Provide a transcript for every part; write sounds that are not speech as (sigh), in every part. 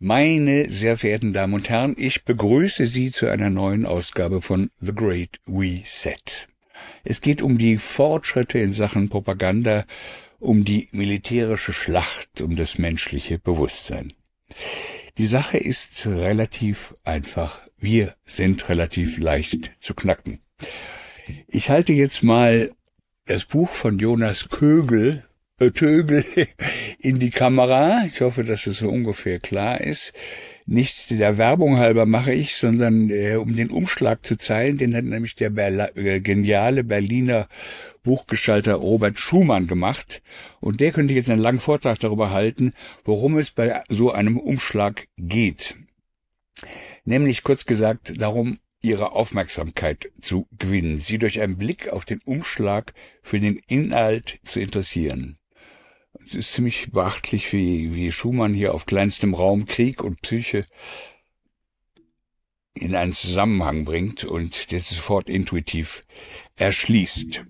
Meine sehr verehrten Damen und Herren, ich begrüße Sie zu einer neuen Ausgabe von The Great Reset. Es geht um die Fortschritte in Sachen Propaganda, um die militärische Schlacht, um das menschliche Bewusstsein. Die Sache ist relativ einfach. Wir sind relativ leicht zu knacken. Ich halte jetzt mal das Buch von Jonas Kögel Tögel (laughs) in die Kamera. Ich hoffe, dass es so ungefähr klar ist. Nicht der Werbung halber mache ich, sondern äh, um den Umschlag zu zeigen, den hat nämlich der Berla äh, geniale Berliner Buchgestalter Robert Schumann gemacht. Und der könnte jetzt einen langen Vortrag darüber halten, worum es bei so einem Umschlag geht. Nämlich kurz gesagt darum, ihre Aufmerksamkeit zu gewinnen, sie durch einen Blick auf den Umschlag für den Inhalt zu interessieren. Es ist ziemlich beachtlich, wie, wie Schumann hier auf kleinstem Raum Krieg und Psyche in einen Zusammenhang bringt und der sofort intuitiv erschließt.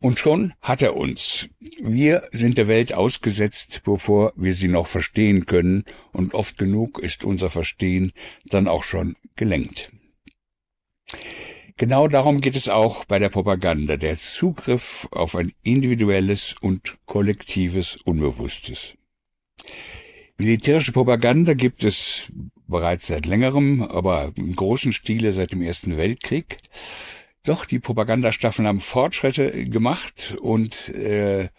Und schon hat er uns. Wir sind der Welt ausgesetzt, bevor wir sie noch verstehen können, und oft genug ist unser Verstehen dann auch schon gelenkt. Genau darum geht es auch bei der Propaganda, der Zugriff auf ein individuelles und kollektives Unbewusstes. Militärische Propaganda gibt es bereits seit längerem, aber im großen Stile seit dem Ersten Weltkrieg. Doch die Propagandastaffeln haben Fortschritte gemacht und äh,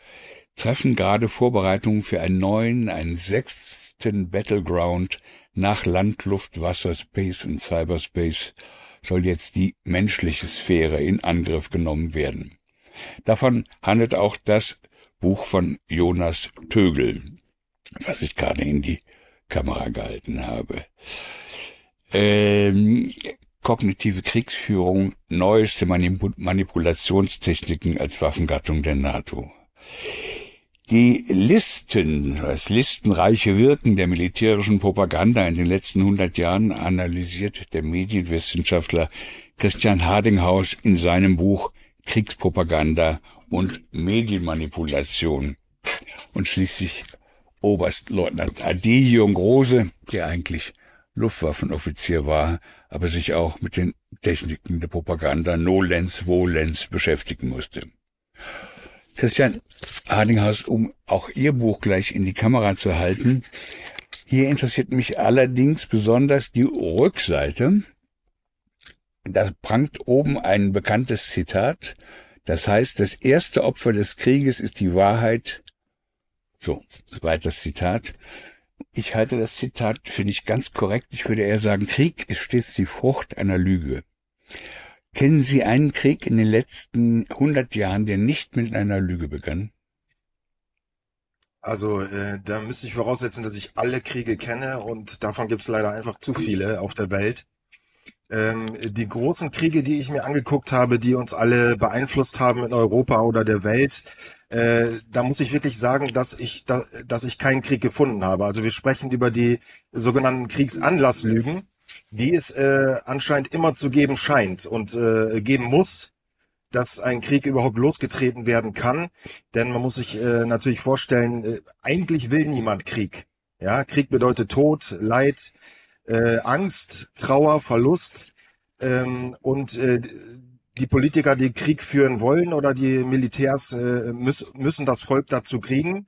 treffen gerade Vorbereitungen für einen neuen, einen sechsten Battleground nach Land, Luft, Wasser, Space und Cyberspace soll jetzt die menschliche Sphäre in Angriff genommen werden. Davon handelt auch das Buch von Jonas Tögel, was ich gerade in die Kamera gehalten habe. Ähm, kognitive Kriegsführung, neueste Manipulationstechniken als Waffengattung der NATO. Die Listen, das listenreiche Wirken der militärischen Propaganda in den letzten hundert Jahren analysiert der Medienwissenschaftler Christian Hardinghaus in seinem Buch Kriegspropaganda und Medienmanipulation. Und schließlich Oberstleutnant Adelium Große, der eigentlich Luftwaffenoffizier war, aber sich auch mit den Techniken der Propaganda Nolens Volens beschäftigen musste. Christian Hardinghaus, um auch Ihr Buch gleich in die Kamera zu halten. Hier interessiert mich allerdings besonders die Rückseite. Da prangt oben ein bekanntes Zitat. Das heißt, das erste Opfer des Krieges ist die Wahrheit. So, weiteres Zitat. Ich halte das Zitat für nicht ganz korrekt. Ich würde eher sagen, Krieg ist stets die Frucht einer Lüge. Kennen Sie einen Krieg in den letzten hundert Jahren, der nicht mit einer Lüge begann? Also äh, da müsste ich voraussetzen, dass ich alle Kriege kenne und davon gibt es leider einfach zu viele auf der Welt. Ähm, die großen Kriege, die ich mir angeguckt habe, die uns alle beeinflusst haben in Europa oder der Welt, äh, da muss ich wirklich sagen, dass ich, da, dass ich keinen Krieg gefunden habe. Also wir sprechen über die sogenannten Kriegsanlasslügen die es äh, anscheinend immer zu geben scheint und äh, geben muss, dass ein Krieg überhaupt losgetreten werden kann. Denn man muss sich äh, natürlich vorstellen, äh, eigentlich will niemand Krieg. Ja, Krieg bedeutet Tod, Leid, äh, Angst, Trauer, Verlust. Ähm, und äh, die Politiker, die Krieg führen wollen oder die Militärs äh, müß, müssen das Volk dazu kriegen,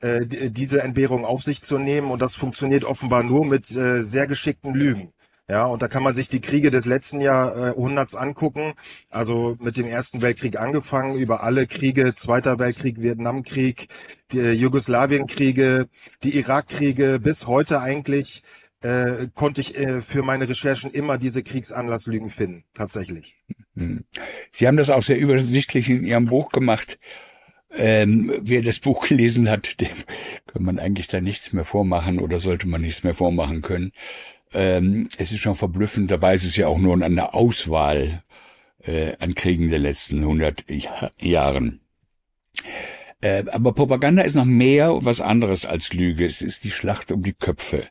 äh, diese Entbehrung auf sich zu nehmen. Und das funktioniert offenbar nur mit äh, sehr geschickten Lügen. Ja, und da kann man sich die Kriege des letzten Jahrhunderts angucken. Also mit dem Ersten Weltkrieg angefangen, über alle Kriege, Zweiter Weltkrieg, Vietnamkrieg, die Jugoslawienkriege, die Irakkriege, bis heute eigentlich äh, konnte ich äh, für meine Recherchen immer diese Kriegsanlasslügen finden, tatsächlich. Hm. Sie haben das auch sehr übersichtlich in Ihrem Buch gemacht. Ähm, wer das Buch gelesen hat, dem kann man eigentlich da nichts mehr vormachen oder sollte man nichts mehr vormachen können. Ähm, es ist schon verblüffend, dabei ist es ja auch nur an der Auswahl äh, an Kriegen der letzten 100 Jahren. Äh, aber Propaganda ist noch mehr was anderes als Lüge. Es ist die Schlacht um die Köpfe.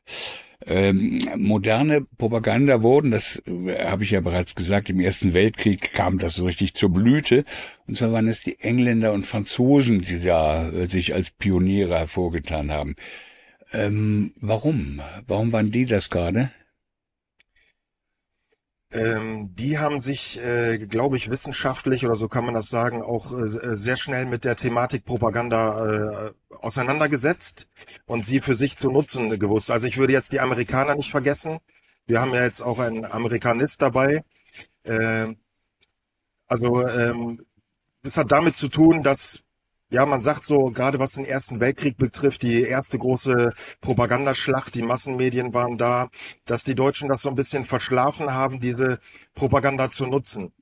Ähm, moderne Propaganda wurden, das äh, habe ich ja bereits gesagt, im Ersten Weltkrieg kam das so richtig zur Blüte. Und zwar waren es die Engländer und Franzosen, die da äh, sich als Pioniere hervorgetan haben. Ähm, warum? Warum waren die das gerade? Ähm, die haben sich, äh, glaube ich, wissenschaftlich oder so kann man das sagen, auch äh, sehr schnell mit der Thematik Propaganda äh, auseinandergesetzt und sie für sich zu nutzen gewusst. Also ich würde jetzt die Amerikaner nicht vergessen. Wir haben ja jetzt auch einen Amerikanist dabei. Äh, also ähm, das hat damit zu tun, dass ja, man sagt so, gerade was den Ersten Weltkrieg betrifft, die erste große Propagandaschlacht, die Massenmedien waren da, dass die Deutschen das so ein bisschen verschlafen haben, diese Propaganda zu nutzen.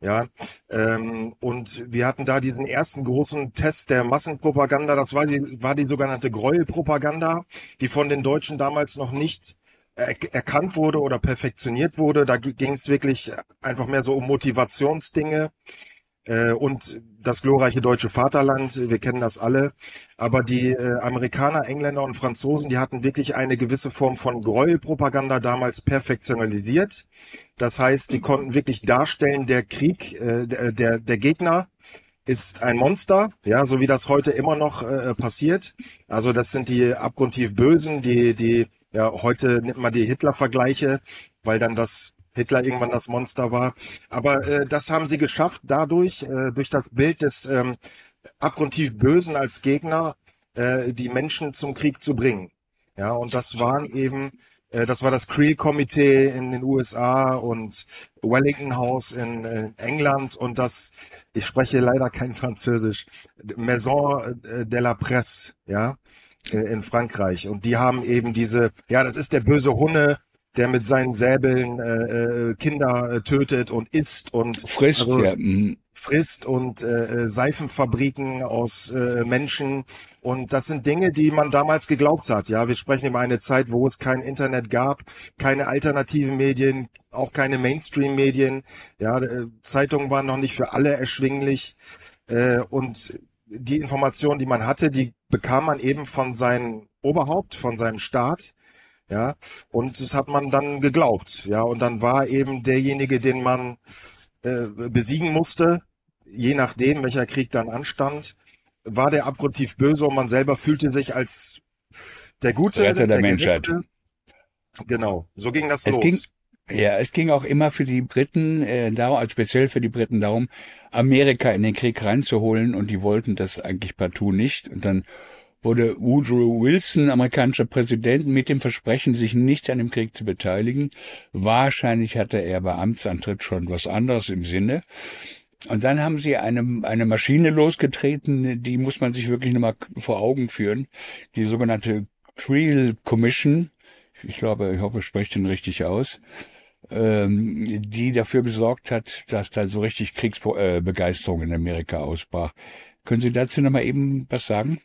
Ja, ähm, und wir hatten da diesen ersten großen Test der Massenpropaganda, das war die, war die sogenannte Gräuelpropaganda, die von den Deutschen damals noch nicht er erkannt wurde oder perfektioniert wurde. Da ging es wirklich einfach mehr so um Motivationsdinge äh, und das glorreiche deutsche Vaterland, wir kennen das alle. Aber die äh, Amerikaner, Engländer und Franzosen, die hatten wirklich eine gewisse Form von Gräuelpropaganda damals perfektionalisiert. Das heißt, die konnten wirklich darstellen, der Krieg, äh, der, der Gegner ist ein Monster, ja, so wie das heute immer noch äh, passiert. Also das sind die abgrundtief Bösen, die, die, ja, heute nimmt man die Hitler-Vergleiche, weil dann das Hitler irgendwann das Monster war. Aber äh, das haben sie geschafft, dadurch, äh, durch das Bild des ähm, abgrundtief Bösen als Gegner, äh, die Menschen zum Krieg zu bringen. Ja, und das waren eben, äh, das war das Creel-Komitee in den USA und Wellington House in, in England und das, ich spreche leider kein Französisch, Maison äh, de la Presse, ja, äh, in Frankreich. Und die haben eben diese, ja, das ist der böse Hunne, der mit seinen Säbeln äh, äh, Kinder äh, tötet und isst und frisst, also, ja. Mhm. frisst und äh, äh, Seifenfabriken aus äh, Menschen und das sind Dinge, die man damals geglaubt hat. Ja, wir sprechen über eine Zeit, wo es kein Internet gab, keine alternativen Medien, auch keine Mainstream-Medien. Ja, Zeitungen waren noch nicht für alle erschwinglich äh, und die Informationen, die man hatte, die bekam man eben von seinem Oberhaupt, von seinem Staat ja, und das hat man dann geglaubt, ja, und dann war eben derjenige, den man äh, besiegen musste, je nachdem, welcher Krieg dann anstand, war der abgrundtief böse und man selber fühlte sich als der Gute, Retter der, der Menschheit. Genau, so ging das es los. Ging, ja, es ging auch immer für die Briten, äh, darum, also speziell für die Briten darum, Amerika in den Krieg reinzuholen und die wollten das eigentlich partout nicht und dann wurde Woodrow Wilson, amerikanischer Präsident, mit dem Versprechen, sich nicht an dem Krieg zu beteiligen. Wahrscheinlich hatte er bei Amtsantritt schon was anderes im Sinne. Und dann haben sie eine, eine Maschine losgetreten, die muss man sich wirklich nochmal vor Augen führen. Die sogenannte Creel Commission. Ich glaube, ich hoffe, ich spreche den richtig aus. Ähm, die dafür besorgt hat, dass da so richtig Kriegsbegeisterung in Amerika ausbrach. Können Sie dazu nochmal eben was sagen?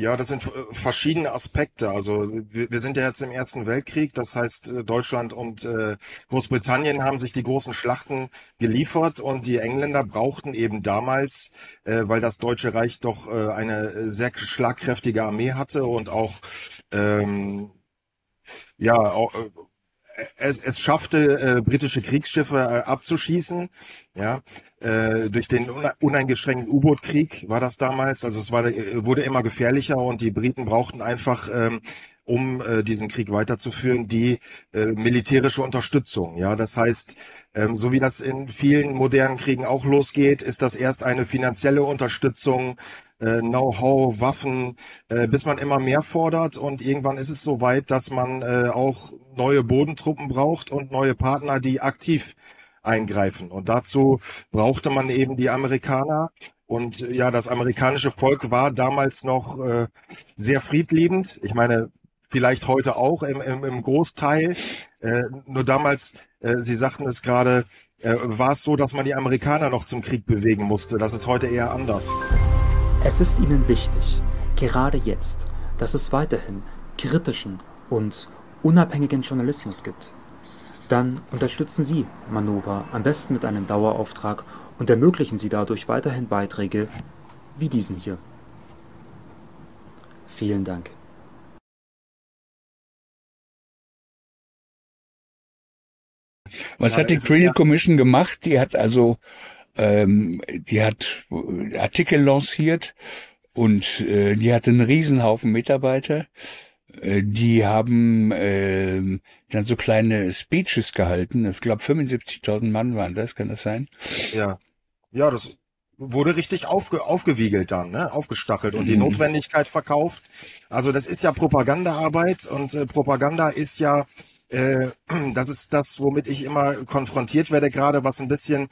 Ja, das sind äh, verschiedene Aspekte. Also wir, wir, sind ja jetzt im Ersten Weltkrieg, das heißt äh, Deutschland und äh, Großbritannien haben sich die großen Schlachten geliefert und die Engländer brauchten eben damals, weil das Deutsche Reich doch eine sehr schlagkräftige Armee hatte und auch ähm, ja es, es schaffte, britische Kriegsschiffe abzuschießen, ja, äh, durch den uneingeschränkten U-Boot-Krieg war das damals. Also es war, äh, wurde immer gefährlicher und die Briten brauchten einfach, ähm, um äh, diesen Krieg weiterzuführen, die äh, militärische Unterstützung. Ja, das heißt, ähm, so wie das in vielen modernen Kriegen auch losgeht, ist das erst eine finanzielle Unterstützung, äh, Know-how, Waffen, äh, bis man immer mehr fordert und irgendwann ist es so weit, dass man äh, auch neue Bodentruppen braucht und neue Partner, die aktiv eingreifen. Und dazu brauchte man eben die Amerikaner. Und ja, das amerikanische Volk war damals noch äh, sehr friedliebend. Ich meine, vielleicht heute auch im, im, im Großteil. Äh, nur damals, äh, Sie sagten es gerade, äh, war es so, dass man die Amerikaner noch zum Krieg bewegen musste. Das ist heute eher anders. Es ist Ihnen wichtig, gerade jetzt, dass es weiterhin kritischen und unabhängigen Journalismus gibt. Dann unterstützen Sie Manova am besten mit einem Dauerauftrag und ermöglichen Sie dadurch weiterhin Beiträge wie diesen hier. Vielen Dank. Was hat die Creel Commission gemacht? Die hat also, ähm, die hat Artikel lanciert, Und äh, die hatte einen Riesenhaufen Mitarbeiter. Äh, die haben äh, dann so kleine Speeches gehalten. Ich glaube 75.000 Mann waren das, kann das sein? Ja. Ja, das wurde richtig aufge, aufgewiegelt dann, ne? aufgestachelt und die Mhm. Notwendigkeit verkauft. Also das ist ja Propagandaarbeit und äh, Propaganda ist ja, äh, (clears throat) das ist das, womit ich immer konfrontiert werde, gerade was ein bisschen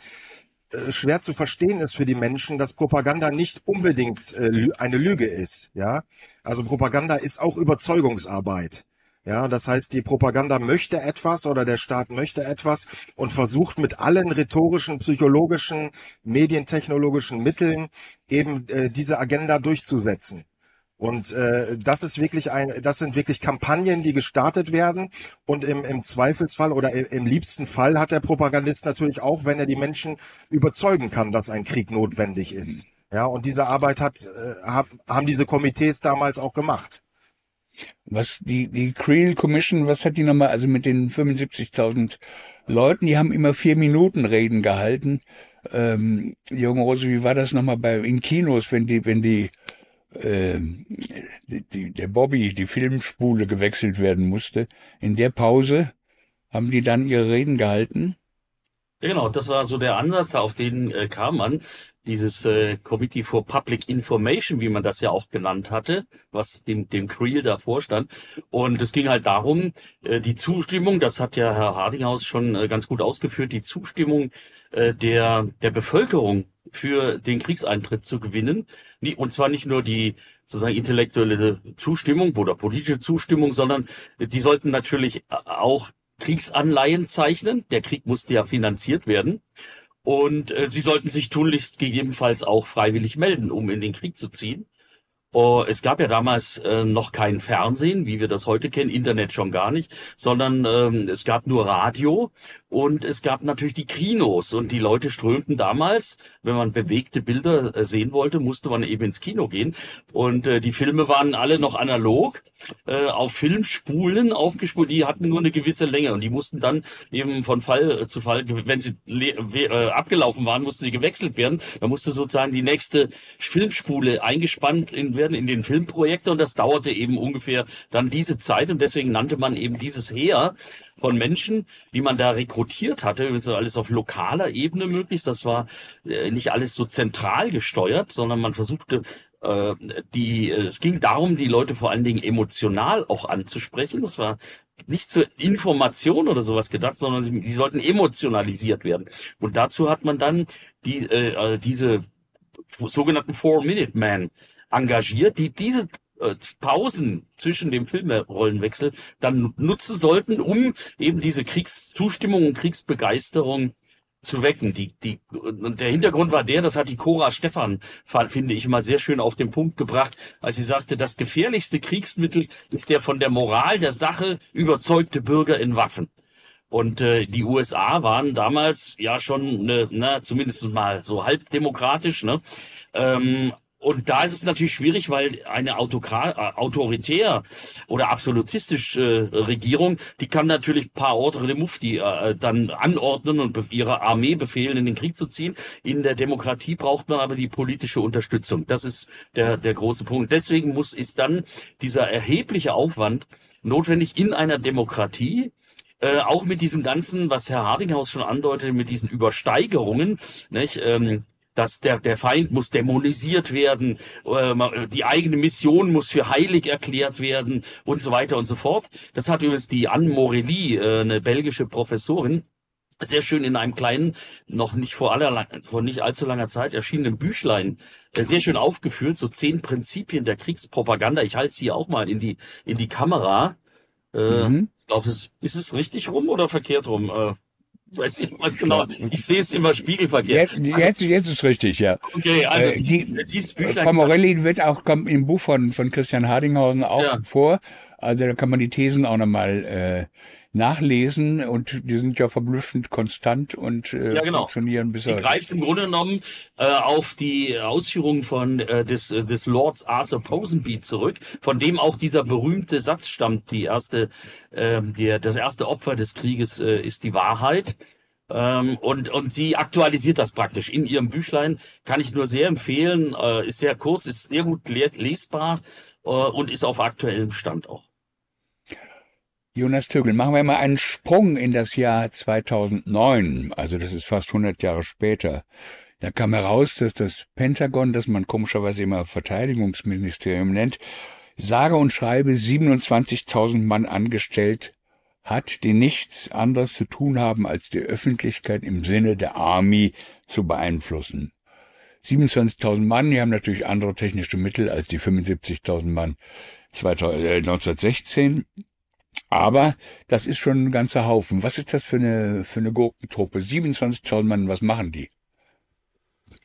schwer zu verstehen ist für die Menschen, dass Propaganda nicht unbedingt äh, eine Lüge ist. Ja, also Propaganda ist auch Überzeugungsarbeit. Ja, das heißt, die Propaganda möchte etwas oder der Staat möchte etwas und versucht mit allen rhetorischen, psychologischen, medientechnologischen Mitteln eben äh, diese Agenda durchzusetzen. Und äh, das ist wirklich ein, das sind wirklich Kampagnen, die gestartet werden. Und im, im Zweifelsfall oder im, im liebsten Fall hat der Propagandist natürlich auch, wenn er die Menschen überzeugen kann, dass ein Krieg notwendig ist. Ja, und diese Arbeit hat, äh, haben, haben diese Komitees damals auch gemacht. Was die, die Creel Commission, was hat die nochmal, also mit den 75.000 Leuten, die haben immer vier Minuten Reden gehalten. Ähm, Junge Rose, wie war das nochmal bei, in Kinos, wenn die, wenn die, ähm, die, der Bobby, die Filmspule gewechselt werden musste. In der Pause haben die dann ihre Reden gehalten. Genau, das war so der Ansatz, auf den äh, kam man. Dieses äh, Committee for Public Information, wie man das ja auch genannt hatte, was dem, dem Creel da vorstand. Und es ging halt darum, äh, die Zustimmung, das hat ja Herr Hardinghaus schon äh, ganz gut ausgeführt, die Zustimmung äh, der, der Bevölkerung für den Kriegseintritt zu gewinnen. Und zwar nicht nur die sozusagen intellektuelle Zustimmung oder politische Zustimmung, sondern die sollten natürlich auch Kriegsanleihen zeichnen. Der Krieg musste ja finanziert werden. Und äh, sie sollten sich tunlichst gegebenenfalls auch freiwillig melden, um in den Krieg zu ziehen. Oh, es gab ja damals äh, noch kein Fernsehen, wie wir das heute kennen, Internet schon gar nicht, sondern ähm, es gab nur Radio und es gab natürlich die Kinos. Und die Leute strömten damals, wenn man bewegte Bilder äh, sehen wollte, musste man eben ins Kino gehen. Und äh, die Filme waren alle noch analog äh, auf Filmspulen aufgespult, die hatten nur eine gewisse Länge. Und die mussten dann eben von Fall zu Fall, wenn sie äh, abgelaufen waren, mussten sie gewechselt werden. Da musste sozusagen die nächste Filmspule eingespannt in, werden in den Filmprojektor. Und das dauerte eben ungefähr dann diese Zeit. Und deswegen nannte man eben dieses Heer von Menschen, die man da rekrutiert hatte, das war alles auf lokaler Ebene möglich. Das war äh, nicht alles so zentral gesteuert, sondern man versuchte äh, die, äh, es ging darum, die Leute vor allen Dingen emotional auch anzusprechen. Das war nicht zur Information oder sowas gedacht, sondern sie, die sollten emotionalisiert werden. Und dazu hat man dann die, äh, äh, diese sogenannten Four-Minute-Man engagiert, die diese äh, Pausen zwischen dem Filmrollenwechsel dann nutzen sollten, um eben diese Kriegszustimmung und Kriegsbegeisterung zu wecken. Die, die, und der Hintergrund war der, das hat die Cora Stephan, finde ich immer sehr schön auf den Punkt gebracht, als sie sagte, das gefährlichste Kriegsmittel ist der von der Moral der Sache überzeugte Bürger in Waffen. Und äh, die USA waren damals ja schon, ne, na, zumindest mal so halb demokratisch, ne? Ähm, und da ist es natürlich schwierig, weil eine Autokra äh, autoritär oder absolutistische äh, Regierung, die kann natürlich par ordre de Mufti äh, dann anordnen und ihre Armee befehlen, in den Krieg zu ziehen. In der Demokratie braucht man aber die politische Unterstützung. Das ist der, der große Punkt. Deswegen muss, ist dann dieser erhebliche Aufwand notwendig in einer Demokratie, äh, auch mit diesem ganzen, was Herr Hardinghaus schon andeutete, mit diesen Übersteigerungen, nicht? Ähm, dass der, der Feind muss dämonisiert werden, äh, ma- die eigene Mission muss für heilig erklärt werden und so weiter und so fort. Das hat übrigens die Anne Morelli, äh, eine belgische Professorin, sehr schön in einem kleinen, noch nicht vor aller, vor nicht allzu langer Zeit erschienenen Büchlein äh, sehr schön aufgeführt, so zehn Prinzipien der Kriegspropaganda. Ich halte sie auch mal in die in die Kamera. Äh, Mhm. glaub, das, ist es richtig rum oder verkehrt rum? Äh, weiß ich was genau. Ich sehe es immer spiegelverkehrt. Jetzt, jetzt, jetzt ist richtig, ja. Okay, also Äh, die- dieses Frau Büchlein. Morelli wird auch, kommt im Buch von, von Christian Hardinghausen auch Ja. vor. Also da kann man die Thesen auch nochmal äh, nachlesen und die sind ja verblüffend konstant und äh, Ja, genau. funktionieren bis Die greift im Grunde genommen äh, auf die Ausführungen von äh, des, äh, des Lords Arthur Ponsonby zurück, von dem auch dieser berühmte Satz stammt, die erste, ähm, der, das erste Opfer des Krieges äh, ist die Wahrheit. Ähm, und, und sie aktualisiert das praktisch in ihrem Büchlein. Kann ich nur sehr empfehlen. Äh, ist sehr kurz, ist sehr gut les lesbar äh, und ist auf aktuellem Stand auch. Jonas Tögel, machen wir mal einen Sprung in das Jahr 2009. Also das ist fast 100 Jahre später. Da kam heraus, dass das Pentagon, das man komischerweise immer Verteidigungsministerium nennt, sage und schreibe 27.000 Mann angestellt hat, die nichts anderes zu tun haben, als die Öffentlichkeit im Sinne der Army zu beeinflussen. 27.000 Mann, die haben natürlich andere technische Mittel als die 75.000 Mann 1916. Aber das ist schon ein ganzer Haufen. Was ist das für eine, für eine Gurkentruppe? 27.000 Mann, was machen die?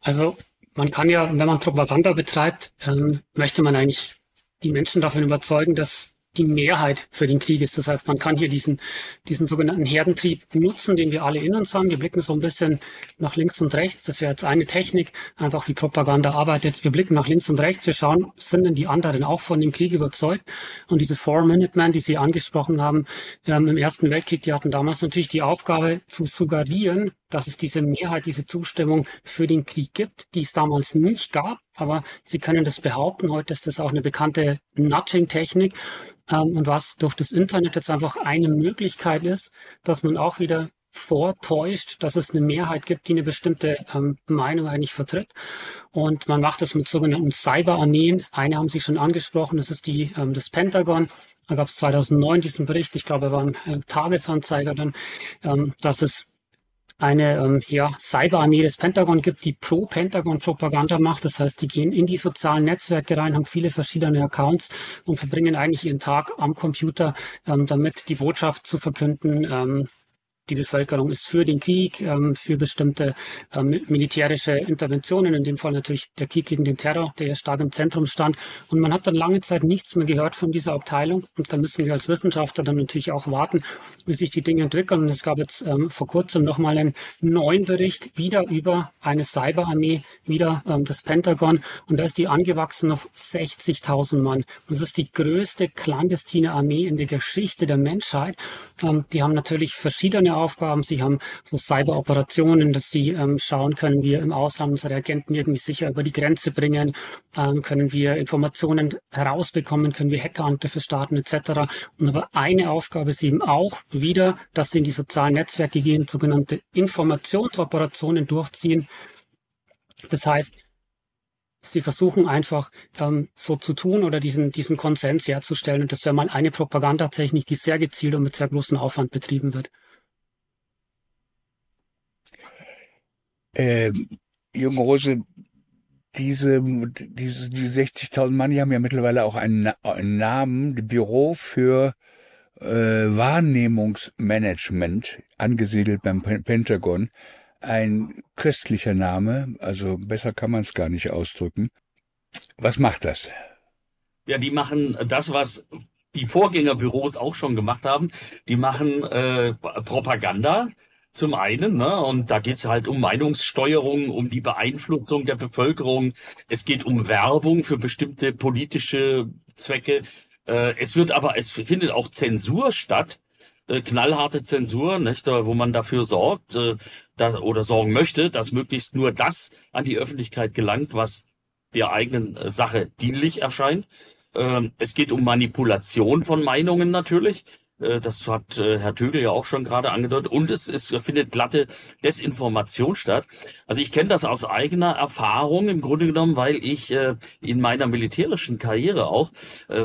Also man kann ja, wenn man Propaganda betreibt, ähm, möchte man eigentlich die Menschen davon überzeugen, dass die Mehrheit für den Krieg ist. Das heißt, man kann hier diesen, diesen sogenannten Herdentrieb nutzen, den wir alle in uns haben. Wir blicken so ein bisschen nach links und rechts. Das wäre jetzt eine Technik, einfach wie Propaganda arbeitet. Wir blicken nach links und rechts. Wir schauen, sind denn die anderen auch von dem Krieg überzeugt? Und diese Four-Minute-Men, die Sie angesprochen haben, ähm, im Ersten Weltkrieg, die hatten damals natürlich die Aufgabe zu suggerieren, dass es diese Mehrheit, diese Zustimmung für den Krieg gibt, die es damals nicht gab. Aber Sie können das behaupten. Heute ist das auch eine bekannte Nudging-Technik. Ähm, und was durch das Internet jetzt einfach eine Möglichkeit ist, dass man auch wieder vortäuscht, dass es eine Mehrheit gibt, die eine bestimmte ähm, Meinung eigentlich vertritt. Und man macht das mit sogenannten Cyberarmeen. Eine haben Sie schon angesprochen, das ist die ähm, das Pentagon. Da gab es 2009 diesen Bericht, ich glaube, er war ein äh, Tagesanzeiger dann, ähm, dass es eine ähm, ja, Cyberarmee des Pentagon gibt, die pro Pentagon Propaganda macht. Das heißt, die gehen in die sozialen Netzwerke rein, haben viele verschiedene Accounts und verbringen eigentlich ihren Tag am Computer, ähm, damit die Botschaft zu verkünden, ähm, die Bevölkerung ist für den Krieg, ähm, für bestimmte ähm, militärische Interventionen, in dem Fall natürlich der Krieg gegen den Terror, der stark im Zentrum stand. Und man hat dann lange Zeit nichts mehr gehört von dieser Abteilung. Und da müssen wir als Wissenschaftler dann natürlich auch warten, wie sich die Dinge entwickeln. Und es gab jetzt ähm, vor kurzem nochmal einen neuen Bericht, wieder über eine Cyberarmee, wieder das Pentagon. Und da ist die angewachsen auf 60.000 Mann. Und das ist die größte clandestine Armee in der Geschichte der Menschheit. Die haben natürlich verschiedene Aufgaben. Sie haben so Cyberoperationen, dass sie ähm, schauen, können wir im Ausland unsere Agenten irgendwie sicher über die Grenze bringen, ähm, können wir Informationen herausbekommen, können wir Hackerangriffe starten etc. Und aber eine Aufgabe ist eben auch wieder, dass sie in die sozialen Netzwerke gehen, sogenannte Informationsoperationen durchziehen. Das heißt, Sie versuchen einfach ähm, so zu tun oder diesen, diesen Konsens herzustellen. Und das wäre mal eine Propagandatechnik, die sehr gezielt und mit sehr großem Aufwand betrieben wird. Äh, Junge Rose, diese, diese, die 60.000 Mann, die haben ja mittlerweile auch einen, einen Namen, Büro für äh, Wahrnehmungsmanagement, angesiedelt beim Pentagon. Ein köstlicher Name, also besser kann man es gar nicht ausdrücken. Was macht das? Ja, die machen das, was die Vorgängerbüros auch schon gemacht haben. Die machen äh, Propaganda zum einen, ne? Und da geht's halt um Meinungssteuerung, um die Beeinflussung der Bevölkerung. Es geht um Werbung für bestimmte politische Zwecke. Äh, es wird aber, es findet auch Zensur statt, äh, knallharte Zensur, nicht, wo man dafür sorgt äh, da, oder sorgen möchte, dass möglichst nur das an die Öffentlichkeit gelangt, was der eigenen äh, Sache dienlich erscheint. Ähm, es geht um Manipulation von Meinungen natürlich. Äh, das hat äh, Herr Tögel ja auch schon gerade angedeutet. Und es, es findet glatte Desinformation statt. Also ich kenne das aus eigener Erfahrung im Grunde genommen, weil ich äh, in meiner militärischen Karriere auch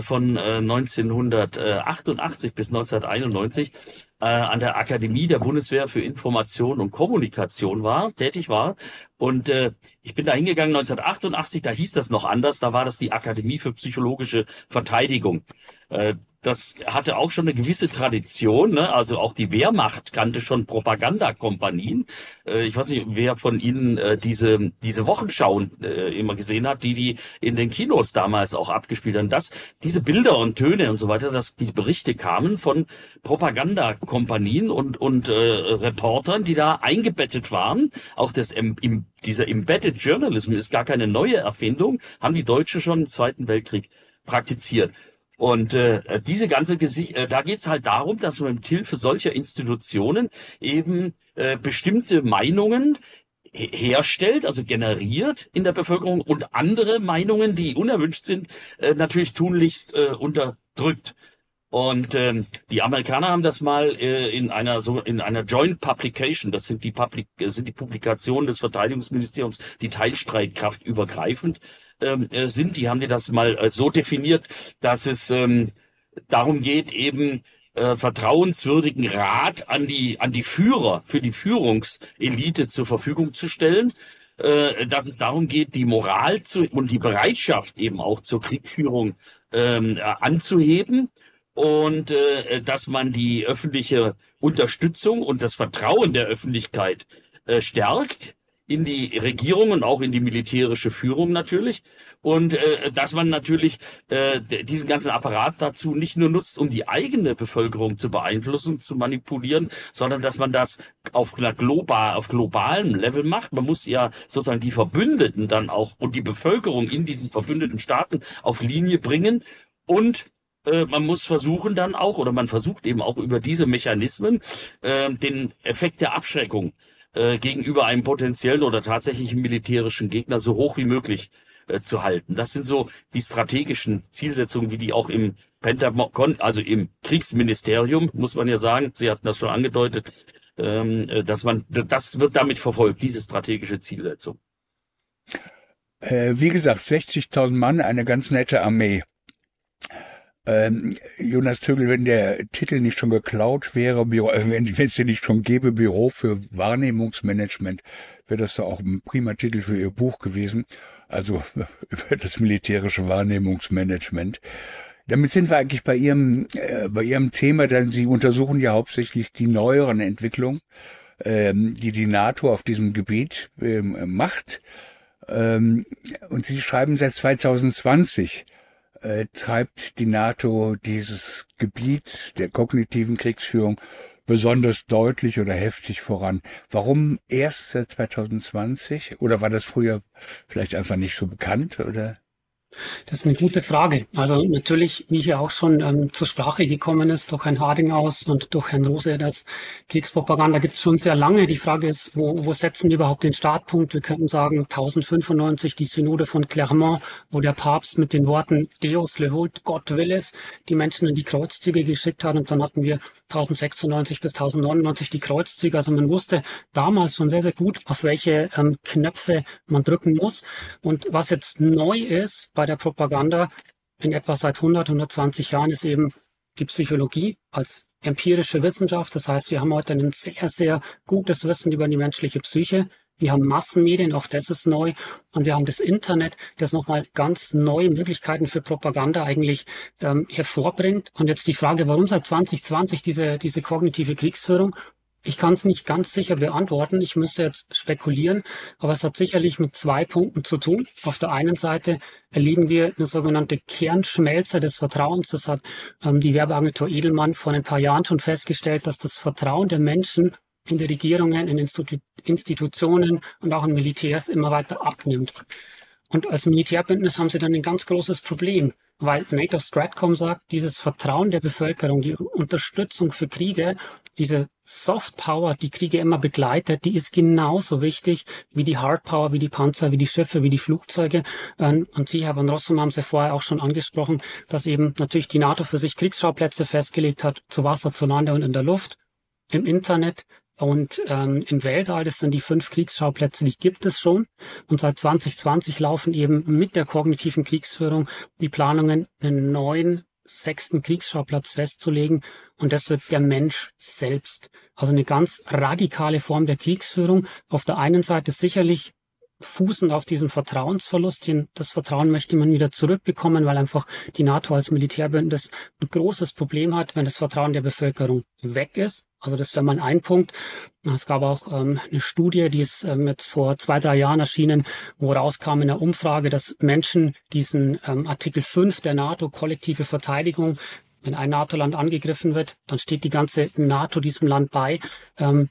von 1988 bis 1991 an der Akademie der Bundeswehr für Information und Kommunikation war, tätig war. Und äh, ich bin da hingegangen 1988, da hieß das noch anders, da war das die Akademie für psychologische Verteidigung. Äh, das hatte auch schon eine gewisse Tradition. Ne? Also auch die Wehrmacht kannte schon Propagandakompanien. Äh, ich weiß nicht, wer von Ihnen äh, diese diese Wochenschauen äh, immer gesehen hat, die die in den Kinos damals auch abgespielt haben. Das, diese Bilder und Töne und so weiter, dass diese Berichte kamen von Propagandakompanien und und äh, Reportern, die da eingebettet waren. Auch das im, im, dieser Embedded Journalism ist gar keine neue Erfindung, haben die Deutsche schon im Zweiten Weltkrieg praktiziert. Und äh, diese ganze Gesicht, äh, da geht's halt darum, dass man mit Hilfe solcher Institutionen eben äh, bestimmte Meinungen herstellt, also generiert in der Bevölkerung und andere Meinungen, die unerwünscht sind, äh, natürlich tunlichst äh, unterdrückt. Und ähm, die Amerikaner haben das mal äh, in einer so in einer Joint Publication, das sind die Publik sind die Publikationen des Verteidigungsministeriums, die Teilstreitkraft übergreifend ähm, äh, sind. Die haben die das mal äh, so definiert, dass es ähm, darum geht, eben äh, vertrauenswürdigen Rat an die an die Führer für die Führungselite zur Verfügung zu stellen äh, dass es darum geht, die Moral zu, und die Bereitschaft eben auch zur Kriegführung ähm, anzuheben und äh, dass man die öffentliche Unterstützung und das Vertrauen der Öffentlichkeit äh, stärkt in die Regierung und auch in die militärische Führung natürlich und äh, dass man natürlich äh, diesen ganzen Apparat dazu nicht nur nutzt, um die eigene Bevölkerung zu beeinflussen, zu manipulieren, sondern dass man das auf global auf globalem Level macht. Man muss ja sozusagen die Verbündeten dann auch und die Bevölkerung in diesen verbündeten Staaten auf Linie bringen und äh, man muss versuchen dann auch, oder man versucht eben auch über diese Mechanismen äh, den Effekt der Abschreckung äh, gegenüber einem potenziellen oder tatsächlichen militärischen Gegner so hoch wie möglich äh, zu halten. Das sind so die strategischen Zielsetzungen, wie die auch im Pentagon, also im Kriegsministerium, muss man ja sagen, Sie hatten das schon angedeutet, ähm, äh, dass man, das wird damit verfolgt, diese strategische Zielsetzung. Wie gesagt, 60.000 Mann, eine ganz nette Armee. Ähm, Jonas Tögel, wenn der Titel nicht schon geklaut wäre, Büro, äh, wenn es den nicht schon gäbe, Büro für Wahrnehmungsmanagement, wäre das doch auch ein prima Titel für Ihr Buch gewesen. Also (laughs) über das militärische Wahrnehmungsmanagement. Damit sind wir eigentlich bei Ihrem, äh, bei Ihrem Thema, denn Sie untersuchen ja hauptsächlich die neueren Entwicklungen, ähm, die die NATO auf diesem Gebiet ähm, macht. Ähm, und Sie schreiben seit 2020 äh, treibt die NATO dieses Gebiet der kognitiven Kriegsführung besonders deutlich oder heftig voran. Warum erst seit 2020? Oder war das früher vielleicht einfach nicht so bekannt? Oder? Das ist eine gute Frage. Also natürlich, wie hier auch schon ähm, zur Sprache gekommen ist, durch Herrn Hardinghaus und durch Herrn Rose, das Kriegspropaganda gibt es schon sehr lange. Die Frage ist, wo, wo setzen wir überhaupt den Startpunkt? Wir könnten sagen 1095 die Synode von Clermont, wo der Papst mit den Worten Deus le vult, Gott will es, die Menschen in die Kreuzzüge geschickt hat. Und dann hatten wir 1096 bis 1099 die Kreuzzüge. Also man wusste damals schon sehr, sehr gut, auf welche ähm, Knöpfe man drücken muss. Und was jetzt neu ist bei der Propaganda in etwa seit 100, 120 Jahren, ist eben die Psychologie als empirische Wissenschaft. Das heißt, wir haben heute ein sehr, sehr gutes Wissen über die menschliche Psyche. Wir haben Massenmedien, auch das ist neu. Und wir haben das Internet, das nochmal ganz neue Möglichkeiten für Propaganda eigentlich ähm, hervorbringt. Und jetzt die Frage, warum seit 2020 diese, diese kognitive Kriegsführung? Ich kann es nicht ganz sicher beantworten. Ich müsste jetzt spekulieren, aber es hat sicherlich mit zwei Punkten zu tun. Auf der einen Seite erleben wir eine sogenannte Kernschmelze des Vertrauens. Das hat ähm, die Werbeagentur Edelmann vor ein paar Jahren schon festgestellt, dass das Vertrauen der Menschen in die Regierungen, in Institu Institutionen und auch in Militärs immer weiter abnimmt. Und als Militärbündnis haben sie dann ein ganz großes Problem, weil NATO Stratcom sagt, dieses Vertrauen der Bevölkerung, die Unterstützung für Kriege, diese Soft Power, die Kriege immer begleitet, die ist genauso wichtig wie die Hard Power, wie die Panzer, wie die Schiffe, wie die Flugzeuge. Ähm, und Sie, Herr von Rossum, haben es ja vorher auch schon angesprochen, dass eben natürlich die NATO für sich Kriegsschauplätze festgelegt hat, zu Wasser, zu Lande und in der Luft, im Internet, und ähm, im Weltall, das sind die fünf Kriegsschauplätze, die gibt es schon. Und seit 2020 laufen eben mit der kognitiven Kriegsführung die Planungen, einen neuen sechsten Kriegsschauplatz festzulegen. Und das wird der Mensch selbst. Also eine ganz radikale Form der Kriegsführung. Auf der einen Seite sicherlich fußen auf diesen Vertrauensverlust. Das Vertrauen möchte man wieder zurückbekommen, weil einfach die NATO als Militärbündnis ein großes Problem hat, wenn das Vertrauen der Bevölkerung weg ist. Also das wäre mal ein Punkt. Es gab auch ähm, eine Studie, die ist ähm, jetzt vor zwei, drei Jahren erschienen, wo rauskam in der Umfrage, dass Menschen diesen ähm, Artikel 5 der NATO, kollektive Verteidigung, wenn ein NATO-Land angegriffen wird, dann steht die ganze NATO diesem Land bei. Ähm,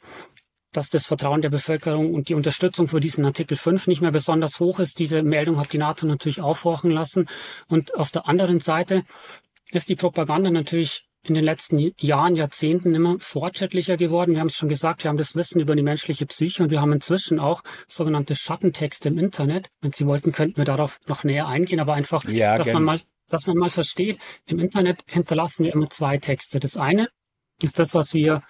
dass das Vertrauen der Bevölkerung und die Unterstützung für diesen Artikel 5 nicht mehr besonders hoch ist. Diese Meldung hat die NATO natürlich aufhorchen lassen. Und auf der anderen Seite ist die Propaganda natürlich in den letzten Jahren, Jahrzehnten immer fortschrittlicher geworden. Wir haben es schon gesagt, wir haben das Wissen über die menschliche Psyche und wir haben inzwischen auch sogenannte Schattentexte im Internet. Wenn Sie wollten, könnten wir darauf noch näher eingehen, aber einfach, ja, dass man mal, dass man mal versteht, im Internet hinterlassen wir immer zwei Texte. Das eine ist das, was wir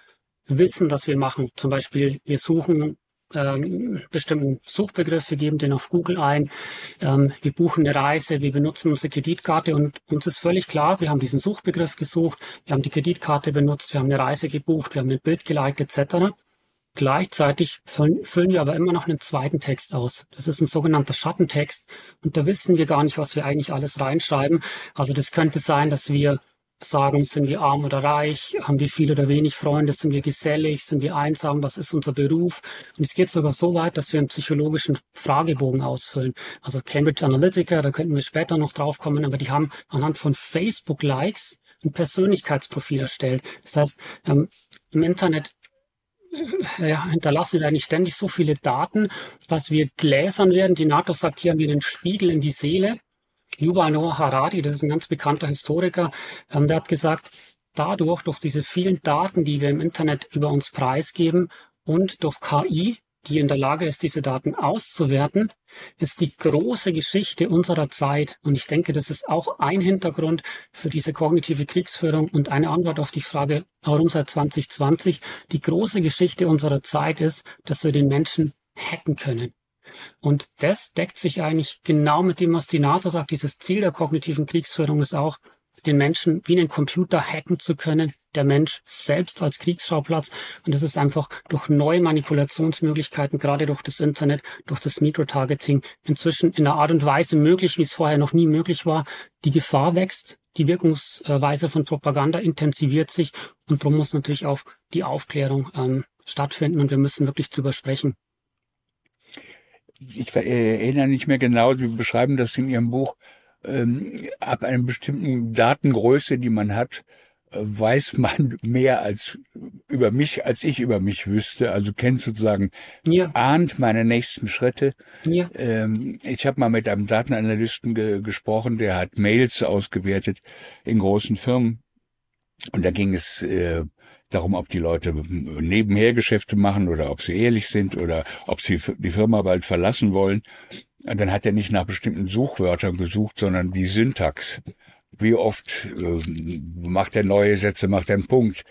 wissen, dass wir machen. Zum Beispiel, wir suchen ähm, bestimmten Suchbegriff, wir geben den auf Google ein, ähm, wir buchen eine Reise, wir benutzen unsere Kreditkarte und uns ist völlig klar, wir haben diesen Suchbegriff gesucht, wir haben die Kreditkarte benutzt, wir haben eine Reise gebucht, wir haben ein Bild geliked etc. Gleichzeitig füllen, füllen wir aber immer noch einen zweiten Text aus. Das ist ein sogenannter Schattentext und da wissen wir gar nicht, was wir eigentlich alles reinschreiben. Also das könnte sein, dass wir sagen, sind wir arm oder reich, haben wir viel oder wenig Freunde, sind wir gesellig, sind wir einsam, was ist unser Beruf? Und es geht sogar so weit, dass wir einen psychologischen Fragebogen ausfüllen. Also Cambridge Analytica, da könnten wir später noch drauf kommen, aber die haben anhand von Facebook-Likes ein Persönlichkeitsprofil erstellt. Das heißt, ähm, im Internet äh, ja, hinterlassen wir eigentlich ständig so viele Daten, dass wir gläsern werden. Die NATO sagt, hier haben wir einen Spiegel in die Seele. Yuval Noah Harari, das ist ein ganz bekannter Historiker, ähm, der hat gesagt, dadurch, durch diese vielen Daten, die wir im Internet über uns preisgeben und durch KI, die in der Lage ist, diese Daten auszuwerten, ist die große Geschichte unserer Zeit. Und ich denke, das ist auch ein Hintergrund für diese kognitive Kriegsführung und eine Antwort auf die Frage, warum seit 2020 die große Geschichte unserer Zeit ist, dass wir den Menschen hacken können. Und das deckt sich eigentlich genau mit dem, was die NATO sagt. Dieses Ziel der kognitiven Kriegsführung ist auch, den Menschen wie einen Computer hacken zu können, der Mensch selbst als Kriegsschauplatz. Und das ist einfach durch neue Manipulationsmöglichkeiten, gerade durch das Internet, durch das Microtargeting, inzwischen in einer Art und Weise möglich, wie es vorher noch nie möglich war. Die Gefahr wächst, die Wirkungsweise von Propaganda intensiviert sich und darum muss natürlich auch die Aufklärung ähm, stattfinden und wir müssen wirklich drüber sprechen ich erinnere nicht mehr genau, Sie beschreiben das in Ihrem Buch, ähm, ab einer bestimmten Datengröße, die man hat, äh, weiß man (laughs) mehr als über mich, als ich über mich wüsste. Also kennt sozusagen, ja. ahnt meine nächsten Schritte. Ja. Ähm, ich habe mal mit einem Datenanalysten ge gesprochen, der hat Mails ausgewertet in großen Firmen. Und da ging es äh, darum, ob die Leute nebenher Geschäfte machen oder ob sie ehrlich sind oder ob sie die Firma bald verlassen wollen. Dann hat er nicht nach bestimmten Suchwörtern gesucht, sondern die Syntax. Wie oft äh, macht er neue Sätze, macht er einen Punkt?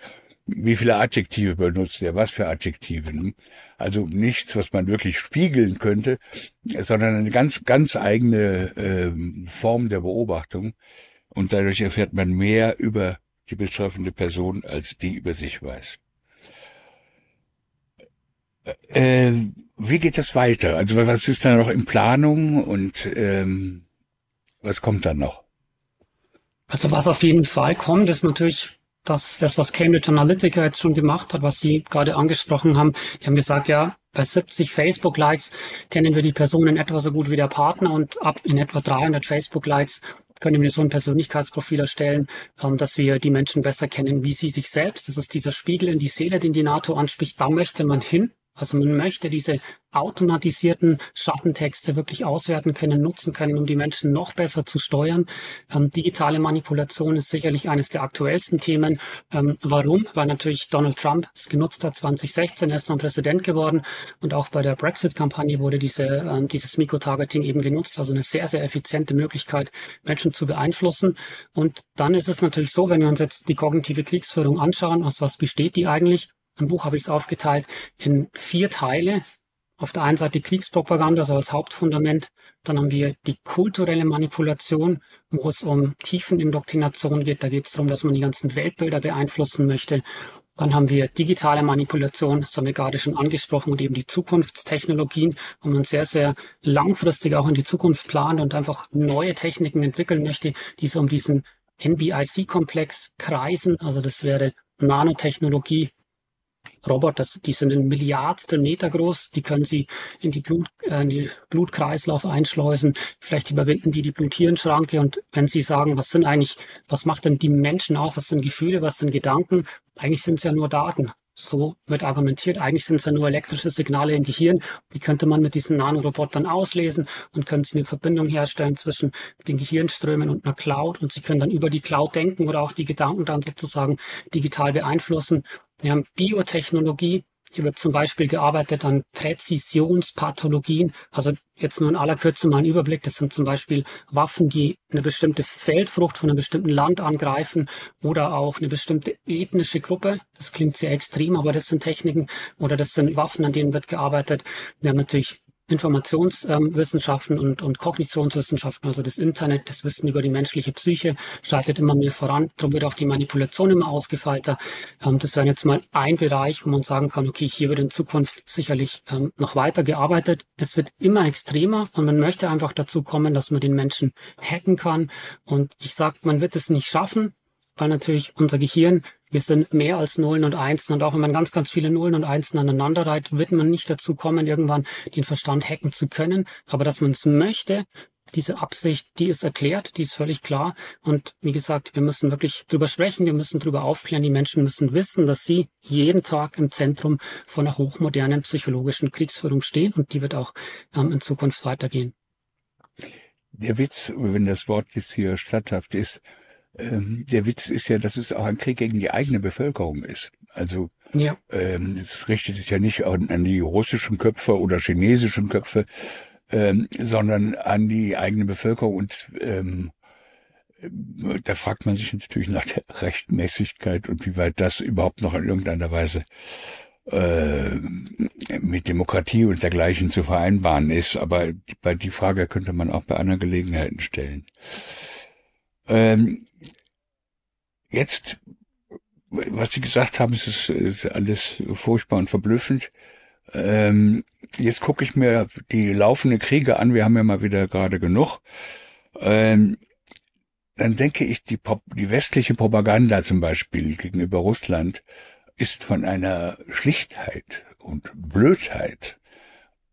Wie viele Adjektive benutzt er? Was für Adjektive? Ne? Also nichts, was man wirklich spiegeln könnte, sondern eine ganz, ganz eigene äh, Form der Beobachtung. Und dadurch erfährt man mehr über die betreffende Person als die über sich weiß. Äh, wie geht das weiter? Also was ist da noch in Planung und ähm, was kommt dann noch? Also was auf jeden Fall kommt, ist natürlich das, das, was Cambridge Analytica jetzt schon gemacht hat, was Sie gerade angesprochen haben. Die haben gesagt, ja, bei 70 Facebook-Likes kennen wir die Person in etwa so gut wie der Partner und ab in etwa 300 Facebook-Likes können wir so ein Persönlichkeitsprofil erstellen, ähm, dass wir die Menschen besser kennen, wie sie sich selbst. Das ist dieser Spiegel in die Seele, den die NATO anspricht. Da möchte man hin. Also man möchte diese automatisierten Schattentexte wirklich auswerten können, nutzen können, um die Menschen noch besser zu steuern. Ähm, digitale Manipulation ist sicherlich eines der aktuellsten Themen. Ähm, warum? Weil natürlich Donald Trump es genutzt hat 2016, er ist dann Präsident geworden und auch bei der Brexit-Kampagne wurde diese, ähm, dieses Mikrotargeting eben genutzt. Also eine sehr, sehr effiziente Möglichkeit, Menschen zu beeinflussen. Und dann ist es natürlich so, wenn wir uns jetzt die kognitive Kriegsführung anschauen, aus was besteht die eigentlich? Im Buch habe ich es aufgeteilt in vier Teile. Auf der einen Seite Kriegspropaganda, also als Hauptfundament. Dann haben wir die kulturelle Manipulation, wo es um Tiefenindoktrination geht. Da geht es darum, dass man die ganzen Weltbilder beeinflussen möchte. Dann haben wir digitale Manipulation, das haben wir gerade schon angesprochen, und eben die Zukunftstechnologien, wo man sehr, sehr langfristig auch in die Zukunft plant und einfach neue Techniken entwickeln möchte, die so um diesen NBIC-Komplex kreisen. Also das wäre Nanotechnologie, Roboter, die sind ein Milliardstel Meter groß, die können Sie in die, Blut, äh, in die Blutkreislauf einschleusen, vielleicht überwinden die die Bluthirnschranke und wenn Sie sagen, was sind eigentlich, was macht denn die Menschen auf, was sind Gefühle, was sind Gedanken, eigentlich sind es ja nur Daten. so wird argumentiert, eigentlich sind es ja nur elektrische Signale im Gehirn, die könnte man mit diesen Nanorobotern auslesen und können sie eine Verbindung herstellen zwischen den Gehirnströmen und einer Cloud und sie können dann über die Cloud denken oder auch die Gedanken dann sozusagen digital beeinflussen. Wir haben Biotechnologie, hier wird zum Beispiel gearbeitet an Präzisionspathologien. Also jetzt nur in aller Kürze mal ein Überblick. Das sind zum Beispiel Waffen, die eine bestimmte Feldfrucht von einem bestimmten Land angreifen oder auch eine bestimmte ethnische Gruppe. Das klingt sehr extrem, aber das sind Techniken oder das sind Waffen, an denen wird gearbeitet. Wir haben natürlich Informationswissenschaften und, und Kognitionswissenschaften, also das Internet, das Wissen über die menschliche Psyche, schreitet immer mehr voran. Darum wird auch die Manipulation immer ausgefeilter. Ähm, das wäre jetzt mal ein Bereich, wo man sagen kann, okay, hier wird in Zukunft sicherlich ähm, noch weiter gearbeitet. Es wird immer extremer und man möchte einfach dazu kommen, dass man den Menschen hacken kann. Und ich sage, man wird es nicht schaffen, weil natürlich unser Gehirn wir sind mehr als Nullen und Einsen und auch wenn man ganz, ganz viele Nullen und Einsen aneinander reiht, wird man nicht dazu kommen, irgendwann den Verstand hacken zu können. Aber dass man es möchte, diese Absicht, die ist erklärt, die ist völlig klar. Und wie gesagt, wir müssen wirklich drüber sprechen, wir müssen drüber aufklären. Die Menschen müssen wissen, dass sie jeden Tag im Zentrum von einer hochmodernen psychologischen Kriegsführung stehen und die wird auch ähm, in Zukunft weitergehen. Der Witz, wenn das Wort jetzt hier statthaft ist, ähm, der Witz ist ja, dass es auch ein Krieg gegen die eigene Bevölkerung ist. Also ja. ähm, es richtet sich ja nicht an, an, die russischen Köpfe oder chinesischen Köpfe, ähm, sondern an die eigene Bevölkerung. Und ähm, da fragt man sich natürlich nach der Rechtmäßigkeit und wie weit das überhaupt noch in irgendeiner Weise äh, mit Demokratie und dergleichen zu vereinbaren ist. Aber bei die Frage könnte man auch bei anderen Gelegenheiten stellen. Ähm, Jetzt, was Sie gesagt haben, ist, ist alles furchtbar und verblüffend. Ähm, jetzt gucke ich mir die laufenden Kriege an. Wir haben ja mal wieder gerade genug. Ähm, dann denke ich, die, die westliche Propaganda zum Beispiel gegenüber Russland ist von einer Schlichtheit und Blödheit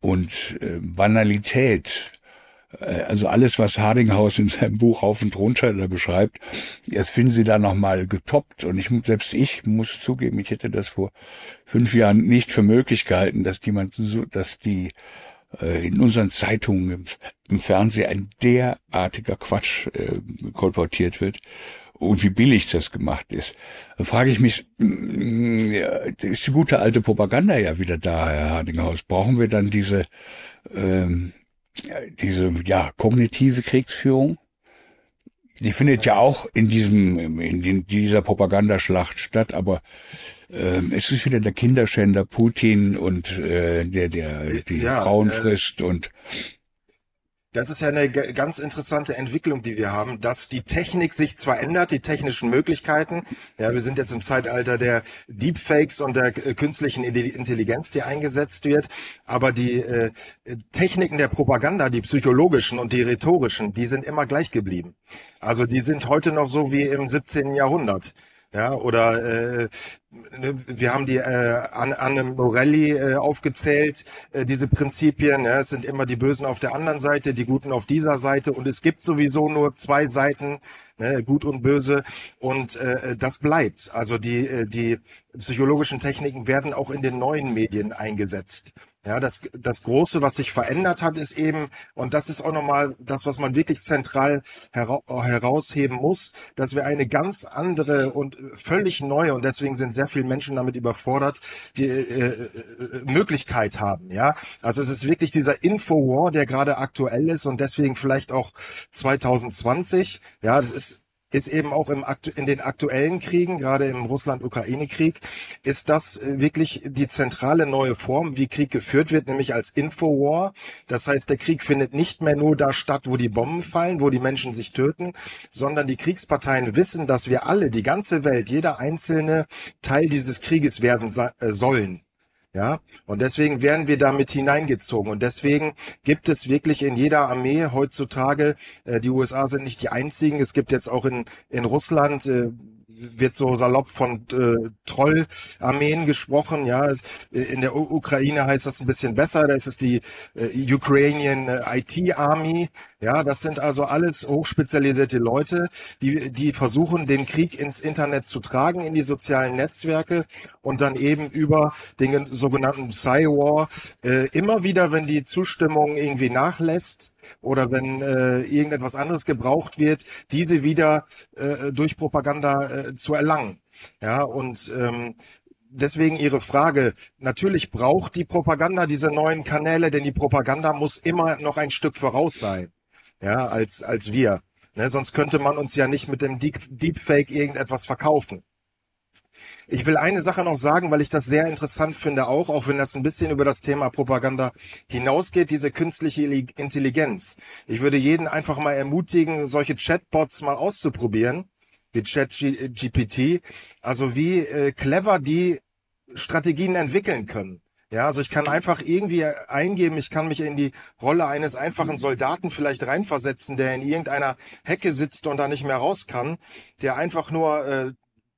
und äh, Banalität also alles, was Hardinghaus in seinem Buch Auf und Runter da beschreibt, das finden Sie da nochmal getoppt. Und ich, selbst ich muss zugeben, ich hätte das vor fünf Jahren nicht für möglich gehalten, dass jemand so, dass die äh, in unseren Zeitungen im, im Fernsehen ein derartiger Quatsch äh, kolportiert wird und wie billig das gemacht ist. Da frage ich mich, mm, ist die gute alte Propaganda ja wieder da, Herr Hardinghaus? Brauchen wir dann diese ähm, diese ja kognitive Kriegsführung, die findet ja auch in diesem in dieser Propagandaschlacht statt, aber äh, es ist wieder der Kinderschänder Putin und äh, der der die ja, Frauen äh, frisst und das ist ja eine ganz interessante Entwicklung, die wir haben, dass die Technik sich zwar ändert, die technischen Möglichkeiten. Ja, wir sind jetzt im Zeitalter der Deepfakes und der äh, künstlichen Intelligenz, die eingesetzt wird, aber die äh, Techniken der Propaganda, die psychologischen und die rhetorischen, die sind immer gleich geblieben. Also die sind heute noch so wie im 17. Jahrhundert. Ja, oder äh, wir haben die äh, Anne Morelli äh, aufgezählt, äh, diese Prinzipien. Ja, es sind immer die Bösen auf der anderen Seite, die Guten auf dieser Seite und es gibt sowieso nur zwei Seiten, ne, gut und böse und äh, das bleibt. Also die, äh, die psychologischen Techniken werden auch in den neuen Medien eingesetzt. Ja, das, das Große, was sich verändert hat, ist eben, und das ist auch nochmal das, was man wirklich zentral hera herausheben muss, dass wir eine ganz andere und völlig neue, und deswegen sind sehr viele Menschen damit überfordert, die äh, äh, Möglichkeit haben. Ja, also es ist wirklich dieser Infowar, der gerade aktuell ist und deswegen vielleicht auch 2020. Ja, das ist ist eben auch im in den aktuellen Kriegen, gerade im Russland-Ukraine-Krieg, ist das äh, wirklich die zentrale neue Form, wie Krieg geführt wird, nämlich als Infowar. Das heißt, der Krieg findet nicht mehr nur da statt, wo die Bomben fallen, wo die Menschen sich töten, sondern die Kriegsparteien wissen, dass wir alle, die ganze Welt, jeder einzelne Teil dieses Krieges werden äh, sollen. Ja, und deswegen werden wir damit hineingezogen. Und deswegen gibt es wirklich in jeder Armee heutzutage, äh, die USA sind nicht die einzigen, es gibt jetzt auch in, in Russland, äh, wird so salopp von äh, Trollarmeen gesprochen. Ja, in der U Ukraine heißt das ein bisschen besser. Da ist es die äh, Ukrainian äh, IT Army. Ja, das sind also alles hochspezialisierte Leute, die die versuchen, den Krieg ins Internet zu tragen, in die sozialen Netzwerke und dann eben über den sogenannten Psywar äh, immer wieder, wenn die Zustimmung irgendwie nachlässt, oder wenn äh, irgendetwas anderes gebraucht wird, diese wieder äh, durch Propaganda äh, zu erlangen. Ja, und ähm, deswegen Ihre Frage. Natürlich braucht die Propaganda diese neuen Kanäle, denn die Propaganda muss immer noch ein Stück voraus sein, ja, als, als wir. Ne, sonst könnte man uns ja nicht mit dem Deep, Deepfake irgendetwas verkaufen. Ich will eine Sache noch sagen, weil ich das sehr interessant finde, auch, auch wenn das ein bisschen über das Thema Propaganda hinausgeht, diese künstliche Intelligenz. Ich würde jeden einfach mal ermutigen, solche Chatbots mal auszuprobieren, wie ChatGPT, also wie äh, clever die Strategien entwickeln können. Ja, also ich kann einfach irgendwie eingeben, ich kann mich in die Rolle eines einfachen Soldaten vielleicht reinversetzen, der in irgendeiner Hecke sitzt und da nicht mehr raus kann, der einfach nur äh,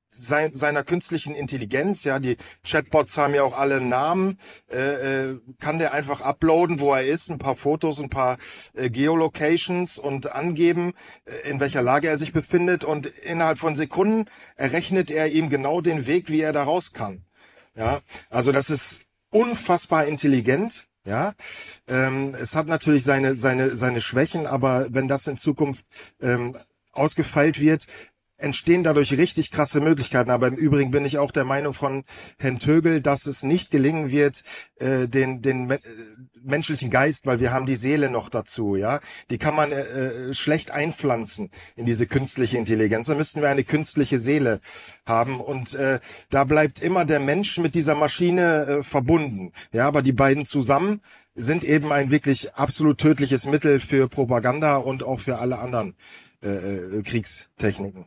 sein, seiner künstlichen Intelligenz, ja, die Chatbots haben ja auch alle Namen, äh, äh, kann der einfach uploaden, wo er ist, ein paar Fotos, ein paar äh, Geolocations und angeben, äh, in welcher Lage er sich befindet und innerhalb von Sekunden errechnet er ihm genau den Weg, wie er da raus kann. Ja, also das ist unfassbar intelligent. Ja, ähm, es hat natürlich seine seine seine Schwächen, aber wenn das in Zukunft ähm, ausgefeilt wird, entstehen dadurch richtig krasse Möglichkeiten. Aber im Übrigen bin ich auch der Meinung von Herrn Tögel, dass es nicht gelingen wird, äh, den, den äh, menschlichen Geist, weil wir haben die Seele noch dazu, ja. Die kann man äh, äh, schlecht einpflanzen in diese künstliche Intelligenz. Da müssten wir eine künstliche Seele haben. Und äh, da bleibt immer der Mensch mit dieser Maschine äh, verbunden. Ja, aber die beiden zusammen sind eben ein wirklich absolut tödliches Mittel für Propaganda und auch für alle anderen äh, äh Kriegstechniken.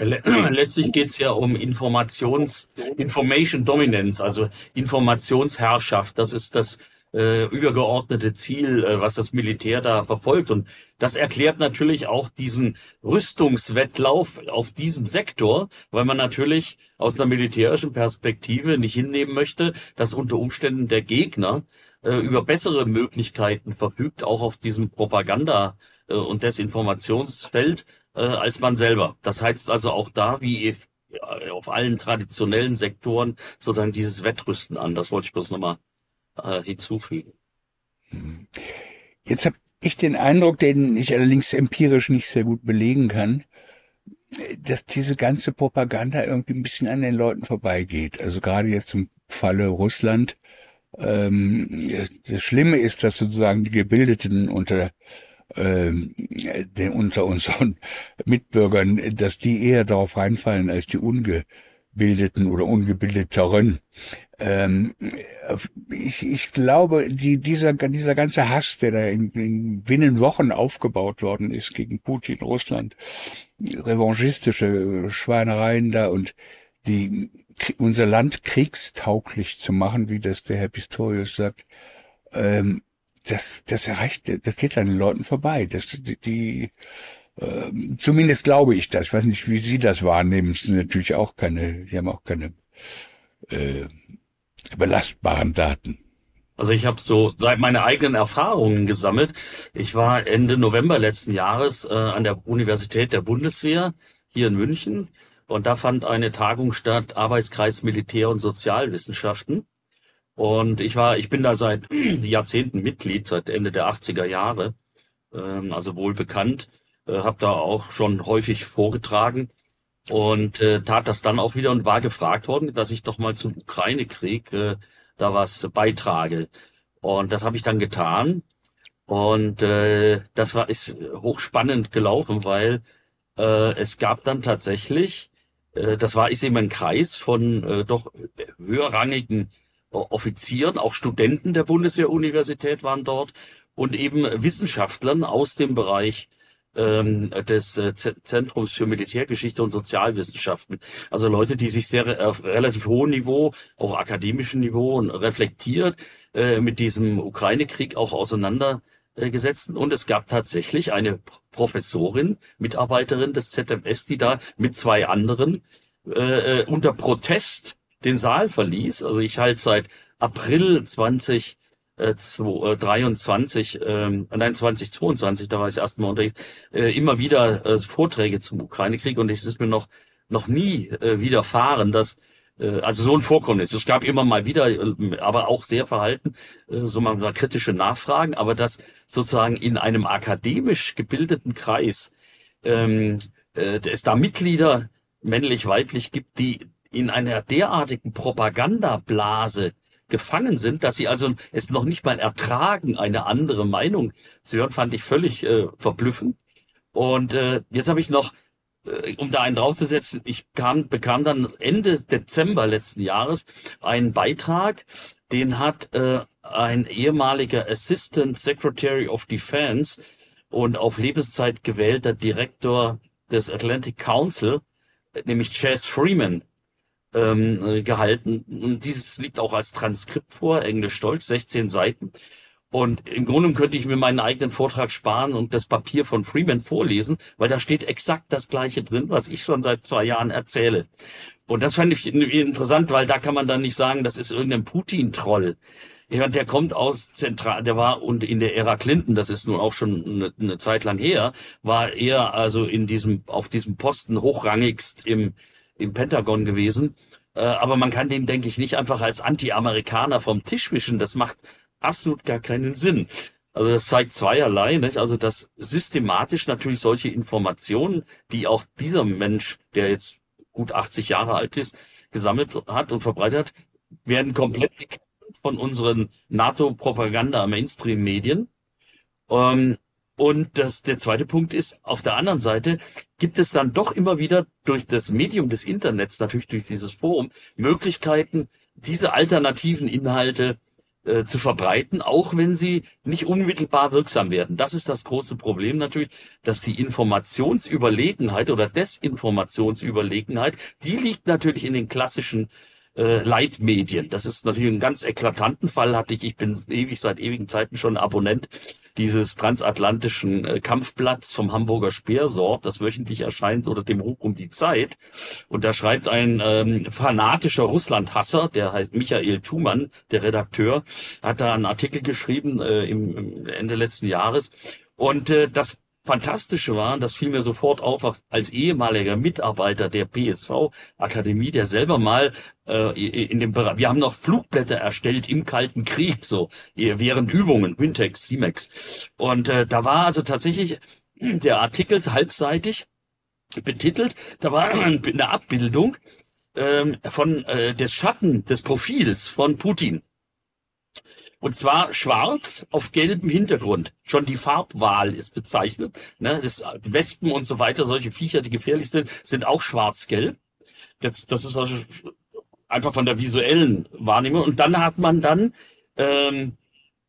(clears throat) Letztlich geht es ja um Informations, Information Dominance, also Informationsherrschaft. Das ist das äh, übergeordnete Ziel, äh, was das Militär da verfolgt. Und das erklärt natürlich auch diesen Rüstungswettlauf auf diesem Sektor, weil man natürlich aus einer militärischen Perspektive nicht hinnehmen möchte, dass unter Umständen der Gegner äh, über bessere Möglichkeiten verfügt, auch auf diesem Propaganda- äh, und Desinformationsfeld, äh, als man selber. Das heißt also auch da, wie auf allen traditionellen Sektoren, sozusagen dieses Wettrüsten an. Das wollte ich bloß nochmal äh, hinzufügen. Jetzt habe ich den Eindruck, den ich allerdings empirisch nicht sehr gut belegen kann, dass diese ganze Propaganda irgendwie ein bisschen an den Leuten vorbeigeht. Also gerade jetzt im Falle Russland. Ähm, das Schlimme ist, dass sozusagen die Gebildeten unter ähm, den, unter unseren Mitbürgern, dass die eher darauf reinfallen als die Ungebildeten oder Ungebildeteren. Ähm, ich, ich glaube, die, dieser, dieser ganze Hass, der da in, in binnen Wochen aufgebaut worden ist gegen Putin, Russland, revanchistische Schweinereien da und die unser Land kriegstauglich zu machen, wie das der Herr Pistorius sagt, ähm, das, das erreicht, das geht an den Leuten vorbei. Das, die, die äh, zumindest glaube ich das. Ich weiß nicht, wie Sie das wahrnehmen. Es sind natürlich auch keine, Sie haben auch keine äh, belastbaren Daten. Also ich habe so seit meine eigenen Erfahrungen gesammelt. Ich war Ende November letzten Jahres äh, an der Universität der Bundeswehr hier in München und da fand eine Tagung statt Arbeitskreis Militär und Sozialwissenschaften. Und ich war, ich bin da seit (clears throat) Jahrzehnten Mitglied, seit Ende der 80er Jahre, ähm, also wohl bekannt, äh, habe da auch schon häufig vorgetragen und äh, tat das dann auch wieder und war gefragt worden, dass ich doch mal zum Ukraine-Krieg äh, da was beitrage. Und das habe ich dann getan. Und äh, das war ist hochspannend gelaufen, weil äh, es gab dann tatsächlich, äh, das war ist eben ein Kreis von äh, doch höherrangigen Offizieren, auch Studenten der Bundeswehruniversität waren dort und eben Wissenschaftlern aus dem Bereich ähm, des äh, Zentrums für Militärgeschichte und Sozialwissenschaften. Also Leute, die sich sehr auf relativ hohem Niveau, auch akademischem Niveau reflektiert äh, mit diesem Ukraine-Krieg auch auseinandersetzen äh, und es gab tatsächlich eine Professorin, Mitarbeiterin des ZMS, die da mit zwei anderen äh, äh, unter Protest den Saal verließ. Also ich halte seit April 20 äh, 23, äh, nein 2022, da war ich erst mal unterwegs, äh, immer wieder äh, Vorträge zum Ukraine-Krieg und es ist mir noch noch nie äh, widerfahren, dass äh, also so ein Vorkommnis. Es gab immer mal wieder, äh, aber auch sehr verhalten, äh, so mal kritische Nachfragen, aber dass sozusagen in einem akademisch gebildeten Kreis ähm, äh, es da Mitglieder männlich-weiblich gibt, die in einer derartigen Propagandablase gefangen sind, dass sie also es noch nicht mal ertragen, eine andere Meinung zu hören, fand ich völlig äh, verblüffend. Und äh, jetzt habe ich noch äh, um da einen draufzusetzen, ich kam, bekam dann Ende Dezember letzten Jahres einen Beitrag, den hat äh, ein ehemaliger Assistant Secretary of Defense und auf Lebenszeit gewählter Direktor des Atlantic Council, nämlich Chas Freeman, ähm, äh, gehalten. Und dieses liegt auch als Transkript vor, Englisch Stolz, 16 Seiten. Und im Grunde könnte ich mir meinen eigenen Vortrag sparen und das Papier von Freeman vorlesen, weil da steht exakt das Gleiche drin, was ich schon seit zwei Jahren erzähle. Und das fand ich interessant, weil da kann man dann nicht sagen, das ist irgendein Putin-Troll. Ich meine, der kommt aus Zentral, der war und in der Ära Clinton, das ist nun auch schon eine, eine Zeit lang her, war er also in diesem, auf diesem Posten hochrangigst im, im Pentagon gewesen. Äh, aber man kann den, denke ich, nicht einfach als Anti-Amerikaner vom Tisch wischen. Das macht absolut gar keinen Sinn. Also das zeigt zweierlei, nicht? Also dass systematisch natürlich solche Informationen, die auch dieser Mensch, der jetzt gut 80 Jahre alt ist, gesammelt hat und verbreitet hat, werden komplett von unseren NATO-Propaganda-Mainstream-Medien. Ähm, und das, der zweite Punkt ist, auf der anderen Seite gibt es dann doch immer wieder durch das Medium des Internets, natürlich durch dieses Forum, Möglichkeiten, diese alternativen Inhalte äh, zu verbreiten, auch wenn sie nicht unmittelbar wirksam werden. Das ist das große Problem natürlich, dass die Informationsüberlegenheit oder Desinformationsüberlegenheit, die liegt natürlich in den klassischen äh, Leitmedien. Das ist natürlich ein ganz eklatanten Fall, hatte ich, ich bin ewig seit ewigen Zeiten schon Abonnent dieses transatlantischen äh, Kampfblatts vom Hamburger Speersort, das wöchentlich erscheint unter dem Ruf um die Zeit. Und da schreibt ein ähm, fanatischer Russlandhasser, der heißt Michael Thumann, der Redakteur, hat da einen Artikel geschrieben äh, im, im Ende letzten Jahres. Und äh, das Fantastische war, das fiel mir sofort auf, als ehemaliger Mitarbeiter der PSV-Akademie, der selber mal äh, in dem Bereich, wir haben noch Flugblätter erstellt im Kalten Krieg, so während Übungen, Wintex, Simex. Und äh, da war also tatsächlich der Artikel halbseitig betitelt, da war (clears throat) eine Abbildung ähm, von äh, des Schatten des Profils von Putin. Und zwar schwarz auf gelbem Hintergrund. Schon die Farbwahl ist bezeichnet. Ne? Das, Wespen und so weiter, solche Viecher, die gefährlich sind, sind auch schwarz-gelb. Das, das ist also einfach von der visuellen Wahrnehmung. Und dann hat man dann ähm,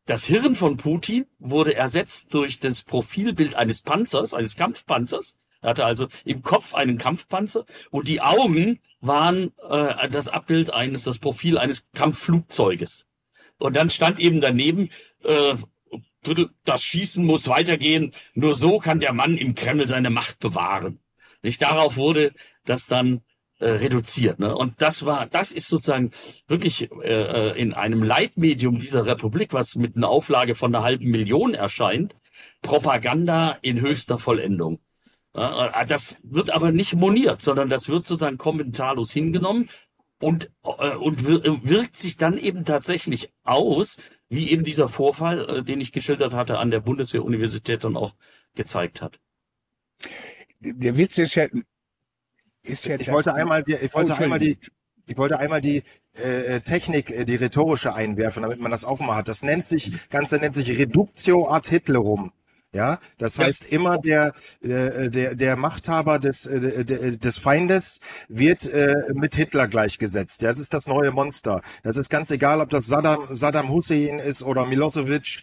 das Hirn von Putin wurde ersetzt durch das Profilbild eines Panzers, eines Kampfpanzers. Er hatte also im Kopf einen Kampfpanzer und die Augen waren äh, das Abbild eines, das Profil eines Kampfflugzeuges. Und dann stand eben daneben, äh, das Schießen muss weitergehen. Nur so kann der Mann im Kreml seine Macht bewahren. Nicht darauf wurde das dann äh, reduziert. Ne? Und das war, das ist sozusagen wirklich äh, äh, in einem Leitmedium dieser Republik, was mit einer Auflage von einer halben Million erscheint, Propaganda in höchster Vollendung. Äh, das wird aber nicht moniert, sondern das wird sozusagen kommentarlos hingenommen und, äh, und wirkt sich dann eben tatsächlich aus, wie eben dieser Vorfall, äh, den ich geschildert hatte, an der Bundeswehruniversität dann auch gezeigt hat. Der Witz ist ja, ist ja ich wollte einmal, die, ich wollte oh, einmal die, ich wollte einmal die äh, Technik, äh, die rhetorische einwerfen, damit man das auch mal hat. Das nennt sich, Ganze nennt sich Reductio ad Hitlerum. Ja, das heißt immer der äh, der der Machthaber des äh, des Feindes wird äh, mit Hitler gleichgesetzt. Das ist das neue Monster. Das ist ganz egal, ob das Saddam Saddam Hussein ist oder Milosevic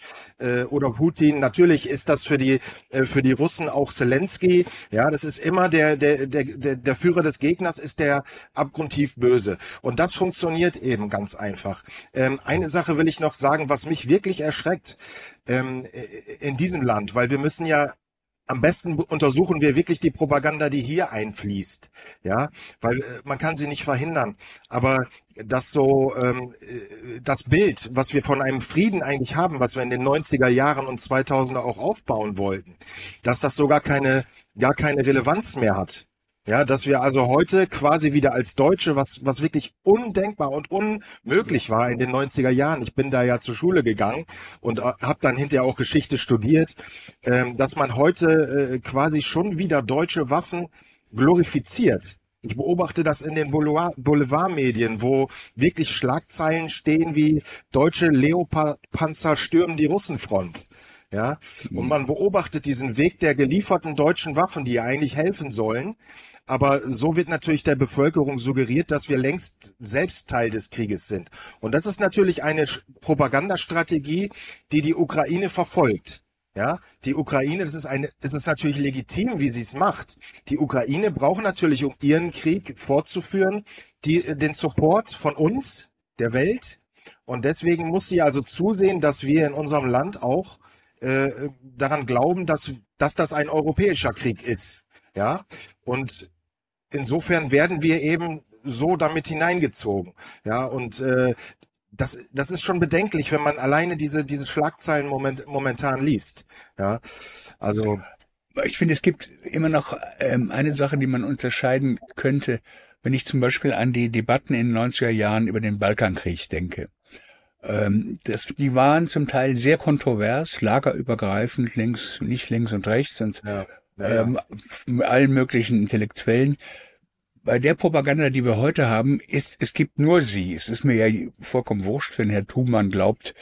oder Putin. Natürlich ist das für die für die Russen auch Zelensky. Ja, das ist immer der der der der, der Führer des Gegners ist der abgrundtief böse. Und das funktioniert eben ganz einfach. Ähm, eine Sache will ich noch sagen, was mich wirklich erschreckt ähm, in diesem Land, weil wir müssen ja am besten untersuchen wir wirklich die Propaganda, die hier einfließt, ja, weil äh, man kann sie nicht verhindern. Aber das so ähm, äh, das Bild, was wir von einem Frieden eigentlich haben, was wir in den 90er Jahren und 2000er auch aufbauen wollten, dass das sogar keine gar keine Relevanz mehr hat. Ja, dass wir also heute quasi wieder als Deutsche, was, was wirklich undenkbar und unmöglich war in den 90er Jahren, ich bin da ja zur Schule gegangen und äh, habe dann hinterher auch Geschichte studiert, ähm, dass man heute äh, quasi schon wieder deutsche Waffen glorifiziert. Ich beobachte das in den Boulevardmedien, wo wirklich Schlagzeilen stehen wie deutsche Leopardpanzer stürmen die Russenfront. Ja, und man beobachtet diesen Weg der gelieferten deutschen Waffen, die ja eigentlich helfen sollen, aber so wird natürlich der Bevölkerung suggeriert, dass wir längst selbst Teil des Krieges sind. Und das ist natürlich eine Propagandastrategie, die die Ukraine verfolgt. Ja, die Ukraine, das ist eine, das ist natürlich legitim, wie sie es macht. Die Ukraine braucht natürlich, um ihren Krieg fortzuführen, die, den Support von uns, der Welt. Und deswegen muss sie also zusehen, dass wir in unserem Land auch äh, daran glauben, dass, dass das ein europäischer Krieg ist. Ja, und insofern werden wir eben so damit hineingezogen. Ja, und äh, das, das ist schon bedenklich, wenn man alleine diese, diese Schlagzeilen moment, momentan liest. Ja, also. Ich finde, es gibt immer noch ähm, eine Sache, die man unterscheiden könnte, wenn ich zum Beispiel an die Debatten in den 90er Jahren über den Balkankrieg denke. Ähm, das, die waren zum Teil sehr kontrovers, lagerübergreifend, links, nicht links und rechts und ja. Ja, ähm, allen möglichen Intellektuellen. Bei der Propaganda, die wir heute haben, ist, es gibt nur sie. Es ist mir ja vollkommen wurscht, wenn Herr Thumann glaubt,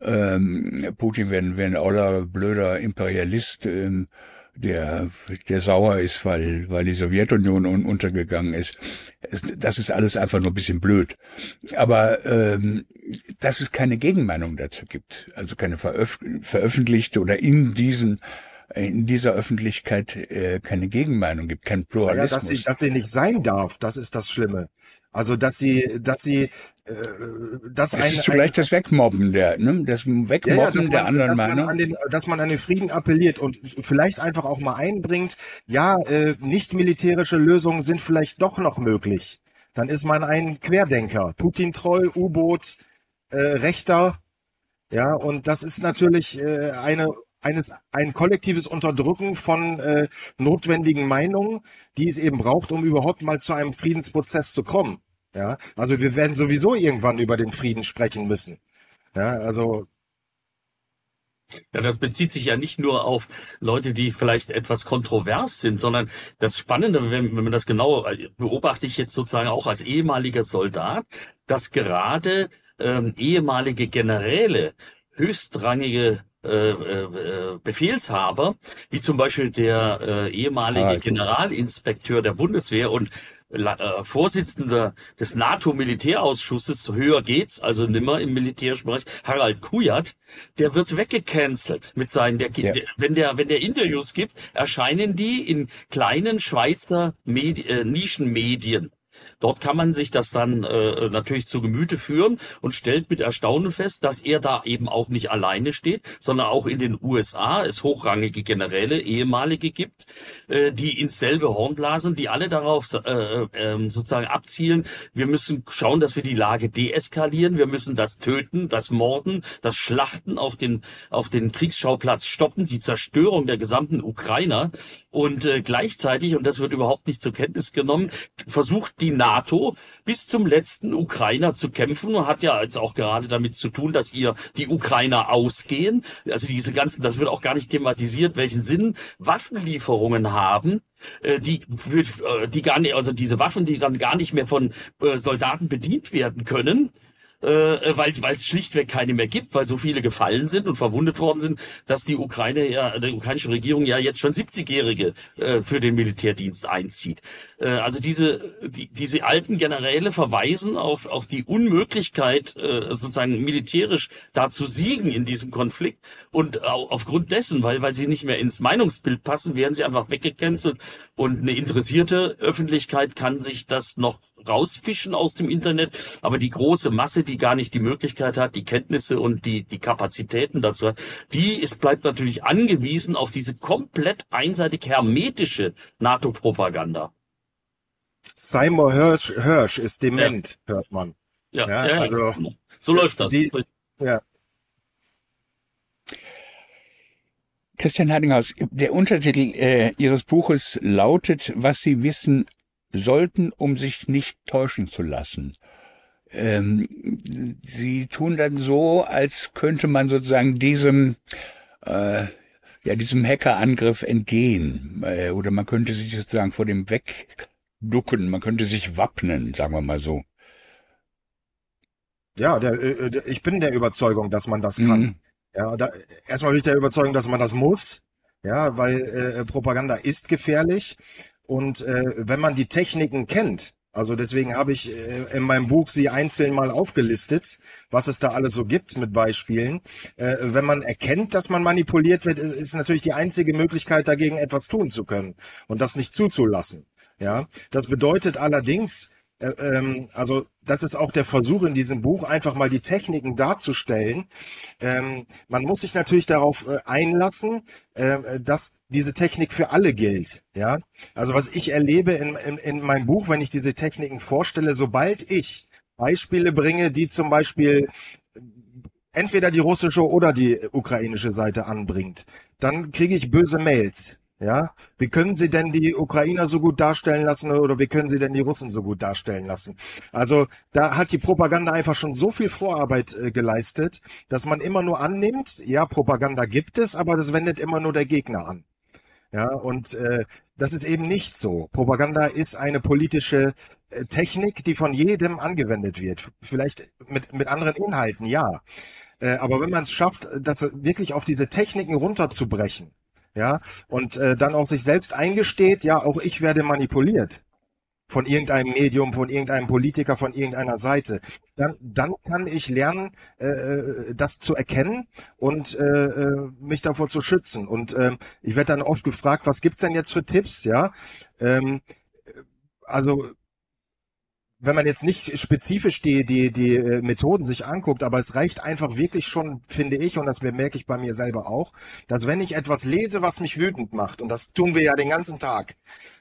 ähm, Putin wäre wär ein blöder Imperialist, ähm, der, der sauer ist, weil, weil die Sowjetunion un untergegangen ist. Das ist alles einfach nur ein bisschen blöd. Aber ähm, dass es keine Gegenmeinung dazu gibt, also keine veröf veröffentlichte oder in diesen in dieser Öffentlichkeit äh, keine Gegenmeinung gibt, kein Pluralismus. Ja, dass sie, dass sie nicht sein darf, das ist das Schlimme. Also dass sie, dass sie, äh, dass das ein, ist zugleich ein, das Wegmobben der, ne, das Wegmobben ja, ja, der man, anderen Meinung. An den, dass man an den Frieden appelliert und vielleicht einfach auch mal einbringt, ja, äh, nicht militärische Lösungen sind vielleicht doch noch möglich. Dann ist man ein Querdenker, Putin-Troll, U-Boot, äh, Rechter, ja, und das ist natürlich äh, eine eines, ein kollektives Unterdrücken von äh, notwendigen Meinungen, die es eben braucht, um überhaupt mal zu einem Friedensprozess zu kommen. Ja, also wir werden sowieso irgendwann über den Frieden sprechen müssen. Ja, also ja, das bezieht sich ja nicht nur auf Leute, die vielleicht etwas kontrovers sind, sondern das Spannende, wenn, wenn man das genau äh, beobachte ich jetzt sozusagen auch als ehemaliger Soldat, dass gerade ähm, ehemalige Generäle höchstrangige Befehlshaber, wie zum Beispiel der äh, ehemalige ah, Generalinspekteur der Bundeswehr und äh, Vorsitzender des NATO-Militärausschusses, höher geht's, also nimmer im militärischen Bereich, Harald Kujat, der wird weggecancelt mit seinen, der, ja. wenn der, wenn der Interviews gibt, erscheinen die in kleinen Schweizer Medi äh, Nischenmedien. Dort kann man sich das dann äh, natürlich zu Gemüte führen und stellt mit Erstaunen fest, dass er da eben auch nicht alleine steht, sondern auch in den USA es hochrangige Generäle, ehemalige gibt, äh, die ins selbe Horn blasen, die alle darauf äh, äh, sozusagen abzielen, wir müssen schauen, dass wir die Lage deeskalieren, wir müssen das Töten, das Morden, das Schlachten auf den, auf den Kriegsschauplatz stoppen, die Zerstörung der gesamten Ukrainer und äh, gleichzeitig, und das wird überhaupt nicht zur Kenntnis genommen, versucht die bis zum letzten Ukrainer zu kämpfen und hat ja jetzt auch gerade damit zu tun, dass ihr die Ukrainer ausgehen. Also diese ganzen, das wird auch gar nicht thematisiert, welchen Sinn Waffenlieferungen haben äh, die, äh, die gar nicht, also diese Waffen, die dann gar nicht mehr von äh, Soldaten bedient werden können, äh, weil es schlichtweg keine mehr gibt, weil so viele gefallen sind und verwundet worden sind, dass die Ukraine ja, die ukrainische Regierung ja jetzt schon 70-Jährige äh, für den Militärdienst einzieht. Äh, also diese die, diese alten Generäle verweisen auf auf die Unmöglichkeit äh, sozusagen militärisch da zu siegen in diesem Konflikt und aufgrund dessen, weil weil sie nicht mehr ins Meinungsbild passen, werden sie einfach weggecancelt und eine interessierte Öffentlichkeit kann sich das noch rausfischen aus dem Internet, aber die große Masse, die gar nicht die Möglichkeit hat, die Kenntnisse und die, die Kapazitäten dazu hat, die ist, bleibt natürlich angewiesen auf diese komplett einseitig hermetische NATO-Propaganda. Simon Hirsch, Hirsch ist dement, ja. hört man. Ja, ja, ja also so läuft das. Die, ja. Christian Hardinghaus, der Untertitel äh, Ihres Buches lautet, was Sie wissen sollten, um sich nicht täuschen zu lassen. Ähm, Sie tun dann so, als könnte man sozusagen diesem äh, ja diesem Hackerangriff entgehen äh, oder man könnte sich sozusagen vor dem wegducken, man könnte sich wappnen, sagen wir mal so. Ja, der, äh, der, ich bin der Überzeugung, dass man das kann. Mhm. Ja, da, erstmal bin ich der Überzeugung, dass man das muss. Ja, weil äh, Propaganda ist gefährlich und äh, wenn man die Techniken kennt, also deswegen habe ich äh, in meinem Buch sie einzeln mal aufgelistet, was es da alles so gibt mit Beispielen. Äh, wenn man erkennt, dass man manipuliert wird, ist, natürlich die einzige Möglichkeit, dagegen etwas tun zu können und das nicht zuzulassen. Ja, das bedeutet allerdings, ähm, also das ist auch der Versuch in diesem Buch, einfach mal die Techniken darzustellen. Ähm, man muss sich natürlich darauf äh, einlassen, äh, dass diese Technik für alle gilt. Ja, also was ich erlebe in, in, in meinem Buch, wenn ich diese Techniken vorstelle, sobald ich Beispiele bringe, die zum Beispiel äh, entweder die russische oder die ukrainische Seite anbringt, dann kriege ich böse Mails. Ja, wie können Sie denn die Ukrainer so gut darstellen lassen oder wie können Sie denn die Russen so gut darstellen lassen? Also da hat die Propaganda einfach schon so viel Vorarbeit äh, geleistet, dass man immer nur annimmt, ja, Propaganda gibt es, aber das wendet immer nur der Gegner an. Ja, und äh, das ist eben nicht so. Propaganda ist eine politische äh, Technik, die von jedem angewendet wird. Vielleicht mit, mit anderen Inhalten, ja. Äh, aber wenn man es schafft, das wirklich auf diese Techniken runterzubrechen, ja, und äh, dann auch sich selbst eingesteht, ja, auch ich werde manipuliert von irgendeinem Medium, von irgendeinem Politiker, von irgendeiner Seite, dann, dann kann ich lernen, äh, äh das zu erkennen und äh, äh, mich davor zu schützen. Und äh, ich werde dann oft gefragt, was gibt's denn jetzt für Tipps? Ja, ähm, also wenn man jetzt nicht spezifisch die, die, die äh, Methoden sich anguckt, aber es reicht einfach wirklich schon, finde ich, und das bemerke ich bei mir selber auch, dass wenn ich etwas lese, was mich wütend macht, und das tun wir ja den ganzen Tag,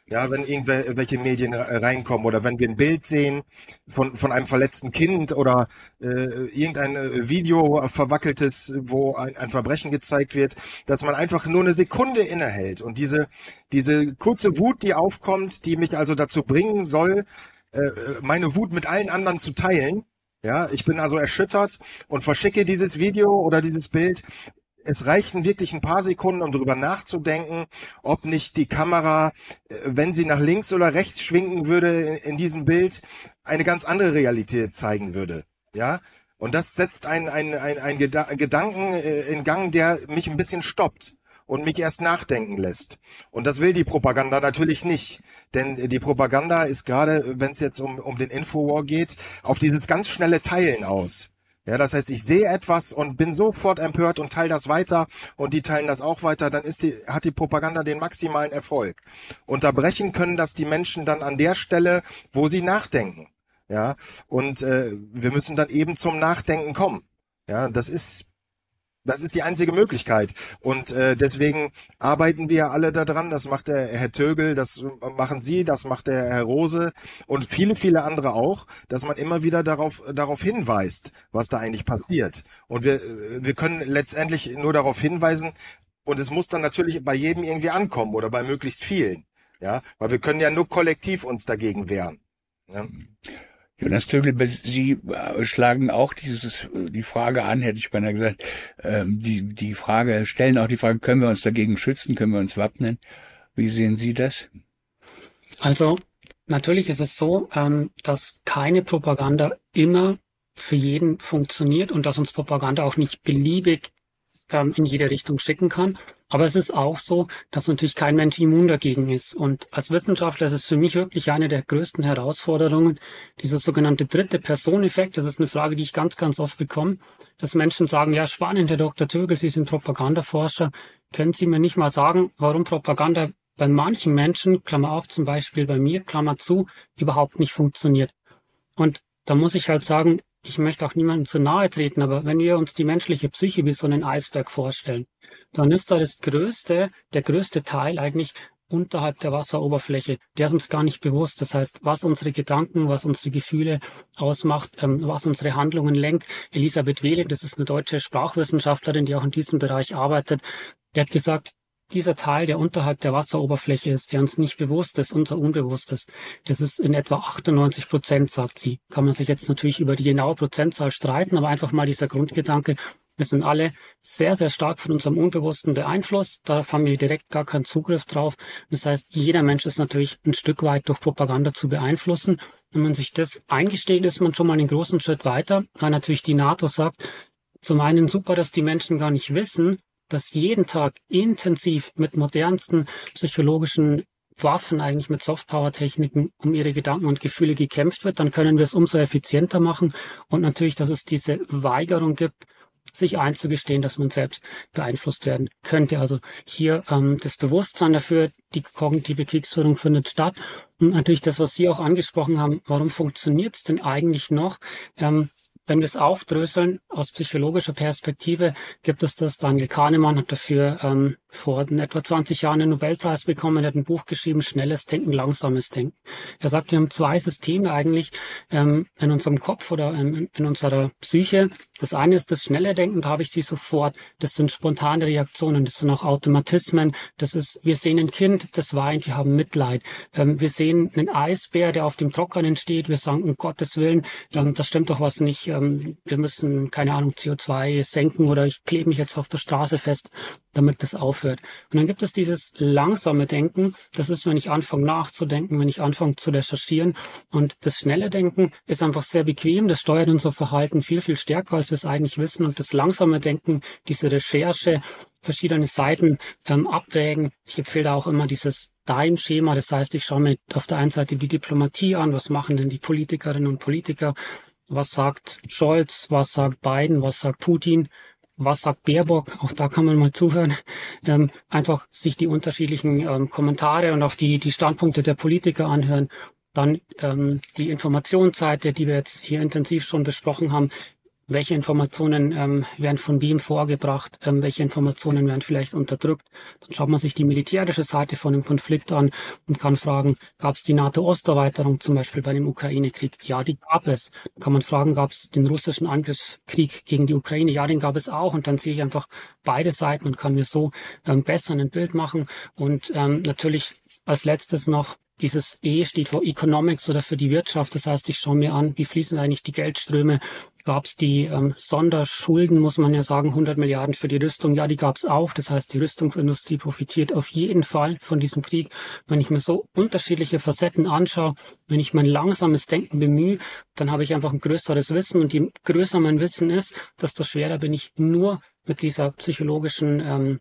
ja, wenn irgendwelche Medien reinkommen oder wenn wir ein Bild sehen von, von einem verletzten Kind oder äh, irgendein äh, Video verwackeltes, wo ein, ein Verbrechen gezeigt wird, dass man einfach nur eine Sekunde innehält und diese, diese kurze Wut, die aufkommt, die mich also dazu bringen soll, äh, meine Wut mit allen anderen zu teilen. Ja, ich bin also erschüttert und verschicke dieses Video oder dieses Bild. Es reichten wirklich ein paar Sekunden, um darüber nachzudenken, ob nicht die Kamera, äh, wenn sie nach links oder rechts schwingen würde in diesem Bild, eine ganz andere Realität zeigen würde. Ja, und das setzt einen, einen, einen, einen Gedanken äh, in Gang, der mich ein bisschen stoppt und mich erst nachdenken lässt. Und das will die Propaganda natürlich nicht. Denn die Propaganda ist gerade, wenn es jetzt um, um den Infowar geht, auf dieses ganz schnelle Teilen aus. Ja, das heißt, ich sehe etwas und bin sofort empört und teile das weiter und die teilen das auch weiter, dann ist die, hat die Propaganda den maximalen Erfolg. Unterbrechen können das die Menschen dann an der Stelle, wo sie nachdenken. Ja, und äh, wir müssen dann eben zum Nachdenken kommen. Ja, das ist das ist die einzige Möglichkeit. Und äh, deswegen arbeiten wir alle daran. Das macht der Herr Tögel, das machen Sie, das macht der Herr Rose und viele, viele andere auch, dass man immer wieder darauf, darauf hinweist, was da eigentlich passiert. Und wir, wir können letztendlich nur darauf hinweisen, und es muss dann natürlich bei jedem irgendwie ankommen oder bei möglichst vielen. Ja, weil wir können ja nur kollektiv uns dagegen wehren. Ja? Jonas Tögel, Sie äh, schlagen auch dieses, die Frage an, hätte ich beinahe gesagt, ähm, die, die Frage, stellen auch die Frage, können wir uns dagegen schützen, können wir uns wappnen? Wie sehen Sie das? Also, natürlich ist es so, ähm, dass keine Propaganda immer für jeden funktioniert und dass uns Propaganda auch nicht beliebig ähm, in jede Richtung schicken kann. Aber es ist auch so, dass natürlich kein Mensch immun dagegen ist. Und als Wissenschaftler ist es für mich wirklich eine der größten Herausforderungen, dieser sogenannte dritte Personeffekt. Das ist eine Frage, die ich ganz, ganz oft bekomme, dass Menschen sagen, ja, spannend, Herr Dr. Tögel, Sie sind Propagandaforscher. Können Sie mir nicht mal sagen, warum Propaganda bei manchen Menschen, Klammer auf, zum Beispiel bei mir, Klammer zu, überhaupt nicht funktioniert? Und da muss ich halt sagen, ich möchte auch niemandem zu nahe treten, aber wenn wir uns die menschliche Psyche wie so einen Eisberg vorstellen, dann ist da das größte, der größte Teil eigentlich unterhalb der Wasseroberfläche. Der ist uns gar nicht bewusst. Das heißt, was unsere Gedanken, was unsere Gefühle ausmacht, ähm, was unsere Handlungen lenkt. Elisabeth Wehle, das ist eine deutsche Sprachwissenschaftlerin, die auch in diesem Bereich arbeitet, der hat gesagt, dieser Teil, der unterhalb der Wasseroberfläche ist, der uns nicht bewusst ist, unser Unbewusstes, das ist in etwa 98 Prozent, sagt sie. Kann man sich jetzt natürlich über die genaue Prozentzahl streiten, aber einfach mal dieser Grundgedanke, wir sind alle sehr, sehr stark von unserem Unbewussten beeinflusst. Da haben wir direkt gar keinen Zugriff drauf. Das heißt, jeder Mensch ist natürlich ein Stück weit durch Propaganda zu beeinflussen. Wenn man sich das eingesteht, ist man schon mal einen großen Schritt weiter, weil natürlich die NATO sagt, zum einen super, dass die Menschen gar nicht wissen, dass jeden Tag intensiv mit modernsten psychologischen Waffen, eigentlich mit Softpower-Techniken um ihre Gedanken und Gefühle gekämpft wird, dann können wir es umso effizienter machen. Und natürlich, dass es diese Weigerung gibt, sich einzugestehen, dass man selbst beeinflusst werden könnte. Also hier ähm, das Bewusstsein dafür, die kognitive Kriegsführung findet statt. Und natürlich das, was Sie auch angesprochen haben, warum funktioniert es denn eigentlich noch? Ähm, wenn wir es aufdröseln, aus psychologischer Perspektive gibt es das. Daniel Kahnemann hat dafür ähm, vor etwa 20 Jahren einen Nobelpreis bekommen. Er hat ein Buch geschrieben, Schnelles Denken, Langsames Denken. Er sagt, wir haben zwei Systeme eigentlich ähm, in unserem Kopf oder in, in unserer Psyche. Das eine ist das schnelle Denken, da habe ich sie sofort. Das sind spontane Reaktionen, das sind auch Automatismen. Das ist, wir sehen ein Kind, das weint, wir haben Mitleid. Ähm, wir sehen einen Eisbär, der auf dem Trockenen steht. Wir sagen, um Gottes Willen, ähm, das stimmt doch was nicht. Ähm, wir müssen, keine Ahnung, CO2 senken oder ich klebe mich jetzt auf der Straße fest damit das aufhört. Und dann gibt es dieses langsame Denken. Das ist, wenn ich anfange nachzudenken, wenn ich anfange zu recherchieren. Und das schnelle Denken ist einfach sehr bequem. Das steuert unser Verhalten viel, viel stärker, als wir es eigentlich wissen. Und das langsame Denken, diese Recherche, verschiedene Seiten ähm, abwägen. Ich empfehle da auch immer dieses Dein-Schema. Das heißt, ich schaue mir auf der einen Seite die Diplomatie an. Was machen denn die Politikerinnen und Politiker? Was sagt Scholz? Was sagt Biden? Was sagt Putin? Was sagt Baerbock, auch da kann man mal zuhören, ähm, einfach sich die unterschiedlichen ähm, Kommentare und auch die, die Standpunkte der Politiker anhören. Dann ähm, die Informationsseite, die wir jetzt hier intensiv schon besprochen haben, welche Informationen ähm, werden von wem vorgebracht, ähm, welche Informationen werden vielleicht unterdrückt. Dann schaut man sich die militärische Seite von dem Konflikt an und kann fragen, gab es die NATO-Osterweiterung zum Beispiel bei dem Ukraine-Krieg? Ja, die gab es. Dann kann man fragen, gab es den russischen Angriffskrieg gegen die Ukraine? Ja, den gab es auch. Und dann sehe ich einfach beide Seiten und kann mir so ähm, besser ein Bild machen. Und ähm, natürlich als letztes noch dieses E steht für Economics oder für die Wirtschaft. Das heißt, ich schaue mir an, wie fließen eigentlich die Geldströme. Gab es die ähm, Sonderschulden, muss man ja sagen, 100 Milliarden für die Rüstung. Ja, die gab es auch. Das heißt, die Rüstungsindustrie profitiert auf jeden Fall von diesem Krieg. Wenn ich mir so unterschiedliche Facetten anschaue, wenn ich mein langsames Denken bemühe, dann habe ich einfach ein größeres Wissen. Und je größer mein Wissen ist, desto schwerer bin ich nur mit dieser psychologischen ähm,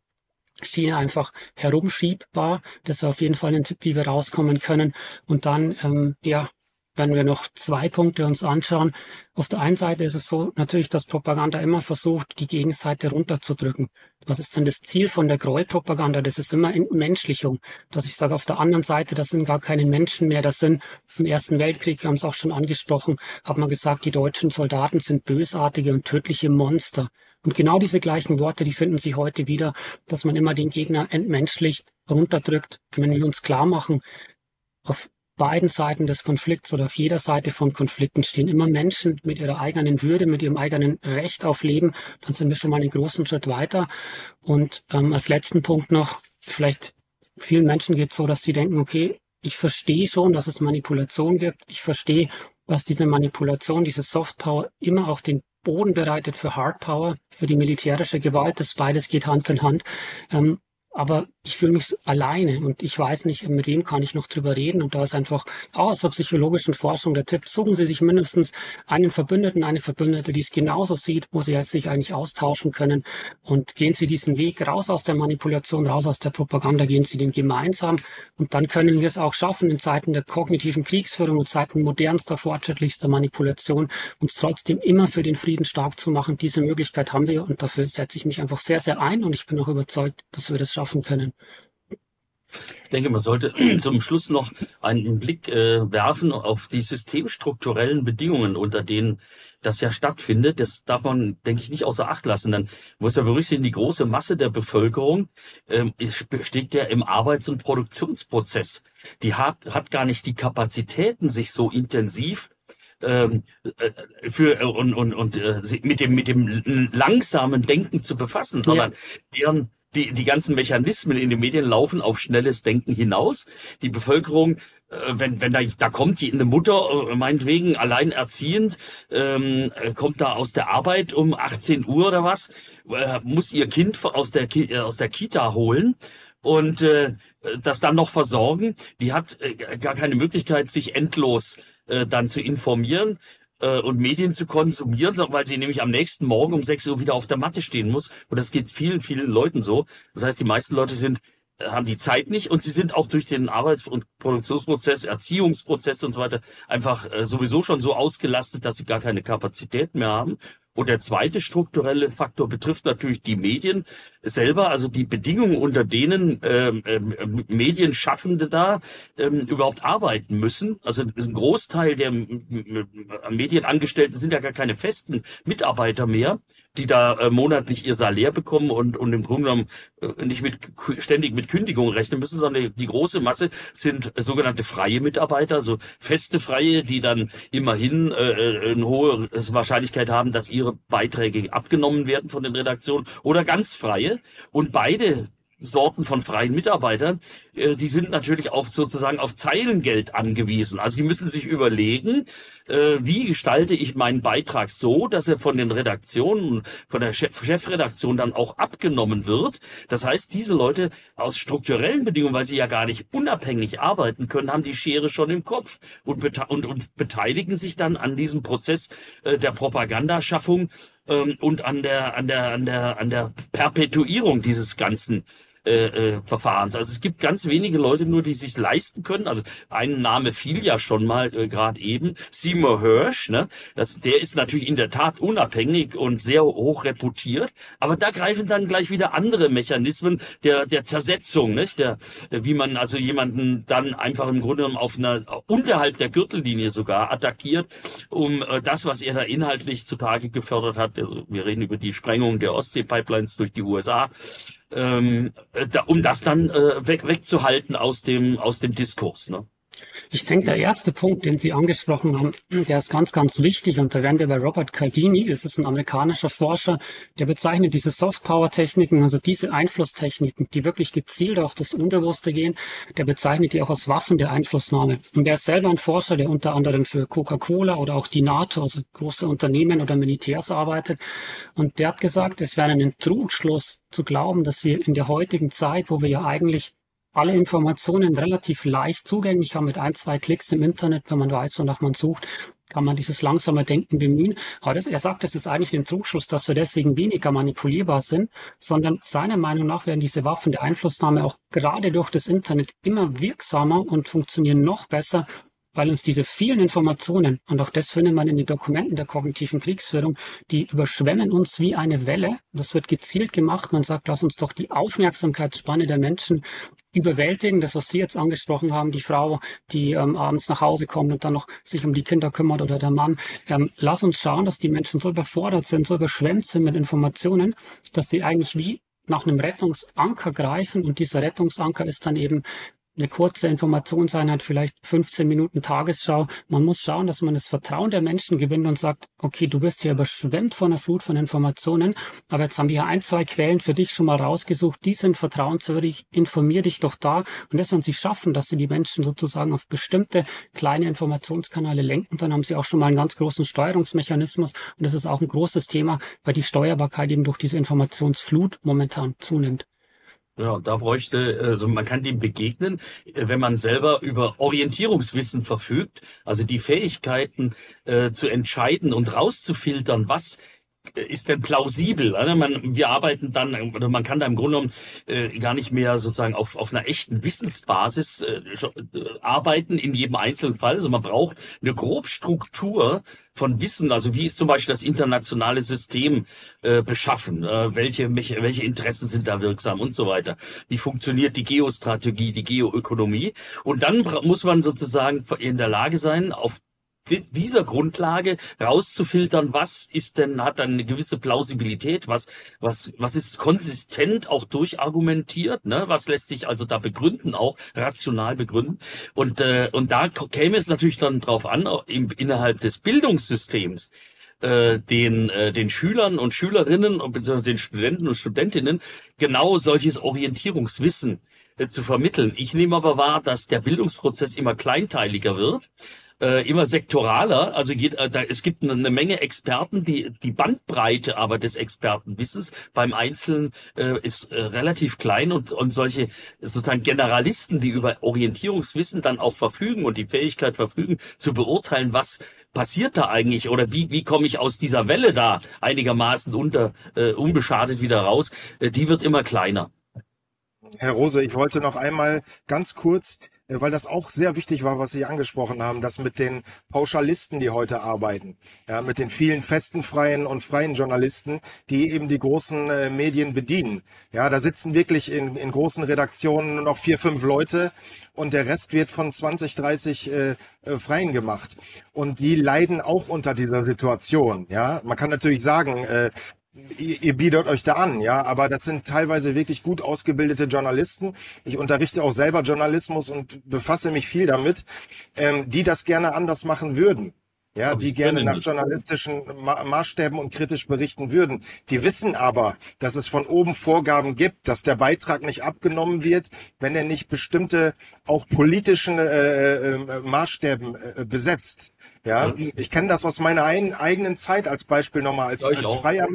Schiene einfach herumschiebbar. Das ist auf jeden Fall ein Tipp, wie wir rauskommen können. Und dann, ähm, ja, wenn wir noch zwei Punkte uns anschauen. Auf der einen Seite ist es so natürlich, dass Propaganda immer versucht, die Gegenseite runterzudrücken. Was ist denn das Ziel von der Gräuelpropaganda? Das ist immer Entmenschlichung. Dass ich sage, auf der anderen Seite, das sind gar keine Menschen mehr. Das sind im Ersten Weltkrieg, wir haben es auch schon angesprochen, hat man gesagt, die deutschen Soldaten sind bösartige und tödliche Monster. Und genau diese gleichen Worte, die finden Sie heute wieder, dass man immer den Gegner entmenschlicht, runterdrückt. Wenn wir uns klar machen, auf beiden Seiten des Konflikts oder auf jeder Seite von Konflikten stehen immer Menschen mit ihrer eigenen Würde, mit ihrem eigenen Recht auf Leben, dann sind wir schon mal einen großen Schritt weiter. Und ähm, als letzten Punkt noch, vielleicht vielen Menschen geht es so, dass sie denken, okay, ich verstehe schon, dass es Manipulation gibt. Ich verstehe, dass diese Manipulation, diese Softpower immer auch den Boden bereitet für Hardpower, für die militärische Gewalt. Das beides geht Hand in Hand. Ähm, aber ich fühle mich alleine und ich weiß nicht, mit wem kann ich noch drüber reden. Und da ist einfach aus der psychologischen Forschung der Tipp, suchen Sie sich mindestens einen Verbündeten, eine Verbündete, die es genauso sieht, wo Sie sich eigentlich austauschen können. Und gehen Sie diesen Weg raus aus der Manipulation, raus aus der Propaganda, gehen Sie den gemeinsam. Und dann können wir es auch schaffen, in Zeiten der kognitiven Kriegsführung und Zeiten modernster, fortschrittlichster Manipulation, uns trotzdem immer für den Frieden stark zu machen. Diese Möglichkeit haben wir und dafür setze ich mich einfach sehr, sehr ein und ich bin auch überzeugt, dass wir das schaffen schaffen können. Ich denke, man sollte (clears throat) zum Schluss noch einen Blick äh, werfen auf die systemstrukturellen Bedingungen, unter denen das ja stattfindet. Das darf man, denke ich, nicht außer Acht lassen. Dann muss man berücksichtigen, die große Masse der Bevölkerung ähm, ja im Arbeits- und Produktionsprozess. Die hat, hat gar nicht die Kapazitäten, sich so intensiv ähm, äh, für äh, und und und äh, mit dem mit dem langsamen Denken zu befassen, sondern ja. deren die, die ganzen Mechanismen in den Medien laufen auf schnelles Denken hinaus. Die Bevölkerung, äh, wenn, wenn da, da kommt die eine Mutter, äh, meinetwegen alleinerziehend, ähm, äh, kommt da aus der Arbeit um 18 Uhr oder was, äh, muss ihr Kind aus der, äh, aus der Kita holen und äh, das dann noch versorgen. Die hat äh, gar keine Möglichkeit, sich endlos äh, dann zu informieren äh, und Medien zu konsumieren, weil sie nämlich am nächsten Morgen um 6 Uhr wieder auf der Matte stehen muss. Und das geht vielen, vielen Leuten so. Das heißt, die meisten Leute sind äh, haben die Zeit nicht und sie sind auch durch den Arbeits- und Produktionsprozess, Erziehungsprozess und so weiter einfach äh, sowieso schon so ausgelastet, dass sie gar keine Kapazität mehr haben. Und der zweite strukturelle Faktor betrifft natürlich die Medien selber, also die Bedingungen, unter denen ähm, ähm, Medienschaffende da ähm, überhaupt arbeiten müssen. Also ein Großteil der Medienangestellten sind ja gar keine festen Mitarbeiter mehr die da äh, monatlich ihr Salär bekommen und, und im Grunde genommen äh, nicht mit ständig mit Kündigung rechnen müssen, sondern die große Masse sind äh, sogenannte freie Mitarbeiter, so feste Freie, die dann immerhin äh, äh eine hohe Wahrscheinlichkeit haben, dass ihre Beiträge abgenommen werden von den Redaktionen oder ganz freie. Und beide Sorten von freien Mitarbeitern, äh, die sind natürlich auf sozusagen auf Zeilengeld angewiesen. Also sie müssen sich überlegen, äh, wie gestalte ich meinen Beitrag so, dass er von den Redaktionen, von der Chef Chefredaktion dann auch abgenommen wird. Das heißt, diese Leute aus strukturellen Bedingungen, weil sie ja gar nicht unabhängig arbeiten können, haben die Schere schon im Kopf und, und, und beteiligen sich dann an diesem Prozess äh, der Propagandaschaffung ähm, und an der, an der, an der, an der Perpetuierung dieses ganzen äh, äh, Verfahrens. Also es gibt ganz wenige Leute nur, die sich leisten können. Also ein Name fiel ja schon mal äh, gerade eben, Seymour Hirsch. Ne? Das, der ist natürlich in der Tat unabhängig und sehr hoch reputiert. Aber da greifen dann gleich wieder andere Mechanismen der der Zersetzung, nicht? Der, wie man also jemanden dann einfach im Grunde genommen auf einer unterhalb der Gürtellinie sogar attackiert, um äh, das, was er da inhaltlich zutage gefördert hat. Also wir reden über die Sprengung der Ostsee-Pipelines durch die USA ähm, da, um das dann äh, weg, wegzuhalten aus dem, aus dem Diskurs. Ne? Ich denke, der erste Punkt, den Sie angesprochen haben, der ist ganz, ganz wichtig. Und da wären wir bei Robert Caldini. Das ist ein amerikanischer Forscher, der bezeichnet diese Soft-Power-Techniken, also diese Einflusstechniken, die wirklich gezielt auf das Unbewusste gehen. Der bezeichnet die auch als Waffen der Einflussnahme. Und der ist selber ein Forscher, der unter anderem für Coca-Cola oder auch die NATO, also große Unternehmen oder Militärs arbeitet. Und der hat gesagt, es wäre ein Trugschluss zu glauben, dass wir in der heutigen Zeit, wo wir ja eigentlich alle Informationen relativ leicht zugänglich haben mit ein, zwei Klicks im Internet, wenn man weiß, wonach man sucht, kann man dieses langsame Denken bemühen. Aber das, er sagt, es ist eigentlich ein Trugschluss, dass wir deswegen weniger manipulierbar sind, sondern seiner Meinung nach werden diese Waffen der Einflussnahme auch gerade durch das Internet immer wirksamer und funktionieren noch besser, weil uns diese vielen Informationen, und auch das findet man in den Dokumenten der kognitiven Kriegsführung, die überschwemmen uns wie eine Welle. Das wird gezielt gemacht. Man sagt, lass uns doch die Aufmerksamkeitsspanne der Menschen überwältigen. Das, was Sie jetzt angesprochen haben, die Frau, die ähm, abends nach Hause kommt und dann noch sich um die Kinder kümmert oder der Mann. Ähm, lass uns schauen, dass die Menschen so überfordert sind, so überschwemmt sind mit Informationen, dass sie eigentlich wie nach einem Rettungsanker greifen und dieser Rettungsanker ist dann eben eine kurze Informationseinheit, vielleicht 15 Minuten Tagesschau. Man muss schauen, dass man das Vertrauen der Menschen gewinnt und sagt, okay, du bist hier überschwemmt von einer Flut von Informationen, aber jetzt haben wir ein, zwei Quellen für dich schon mal rausgesucht, die sind vertrauenswürdig, informier dich doch da. Und das, wenn sie schaffen, dass sie die Menschen sozusagen auf bestimmte kleine Informationskanäle lenken, dann haben sie auch schon mal einen ganz großen Steuerungsmechanismus. Und das ist auch ein großes Thema, weil die Steuerbarkeit eben durch diese Informationsflut momentan zunimmt. Ja, da bräuchte, also man kann dem begegnen, äh, wenn man selber über Orientierungswissen verfügt, also die Fähigkeiten äh, zu entscheiden und rauszufiltern, was ist denn plausibel? Also man, wir arbeiten dann, oder man kann da im Grunde genommen äh, gar nicht mehr sozusagen auf, auf einer echten Wissensbasis äh, äh, arbeiten in jedem einzelnen Fall. Also man braucht eine Grobstruktur von Wissen. Also wie ist zum Beispiel das internationale System äh, beschaffen? Äh, welche, welche Interessen sind da wirksam und so weiter? Wie funktioniert die Geostrategie, die Geoökonomie? Und dann muss man sozusagen in der Lage sein, auf dieser Grundlage rauszufiltern, was ist denn, hat dann eine gewisse Plausibilität, was, was, was ist konsistent auch durchargumentiert, ne? was lässt sich also da begründen, auch rational begründen. Und, äh, und da käme es natürlich dann drauf an, im, innerhalb des Bildungssystems, äh, den, äh, den Schülern und Schülerinnen und beziehungsweise den Studenten und Studentinnen genau solches Orientierungswissen äh, zu vermitteln. Ich nehme aber wahr, dass der Bildungsprozess immer kleinteiliger wird äh, immer sektoraler. Also geht, äh, da, es gibt eine, Menge Experten, die die Bandbreite aber des Expertenwissens beim Einzelnen äh, ist äh, relativ klein und, und solche sozusagen Generalisten, die über Orientierungswissen dann auch verfügen und die Fähigkeit verfügen, zu beurteilen, was passiert da eigentlich oder wie, wie komme ich aus dieser Welle da einigermaßen unter, äh, unbeschadet wieder raus, äh, die wird immer kleiner. Herr Rose, ich wollte noch einmal ganz kurz weil das auch sehr wichtig war, was Sie angesprochen haben, das mit den Pauschalisten, die heute arbeiten, ja, mit den vielen festen freien und freien Journalisten, die eben die großen äh, Medien bedienen. Ja, da sitzen wirklich in, in großen Redaktionen nur noch vier, fünf Leute und der Rest wird von 20, 30 äh, äh, Freien gemacht. Und die leiden auch unter dieser Situation. Ja, man kann natürlich sagen, äh, ihr, ihr bietet euch da an, ja, aber das sind teilweise wirklich gut ausgebildete Journalisten. Ich unterrichte auch selber Journalismus und befasse mich viel damit, ähm, die das gerne anders machen würden. Ja, die gerne nach journalistischen Maßstäben und kritisch berichten würden. Die wissen aber, dass es von oben Vorgaben gibt, dass der Beitrag nicht abgenommen wird, wenn er nicht bestimmte auch politischen äh, äh, Maßstäben äh, besetzt. Ja, ich kenne das aus meiner ein, eigenen Zeit als Beispiel nochmal als, als freier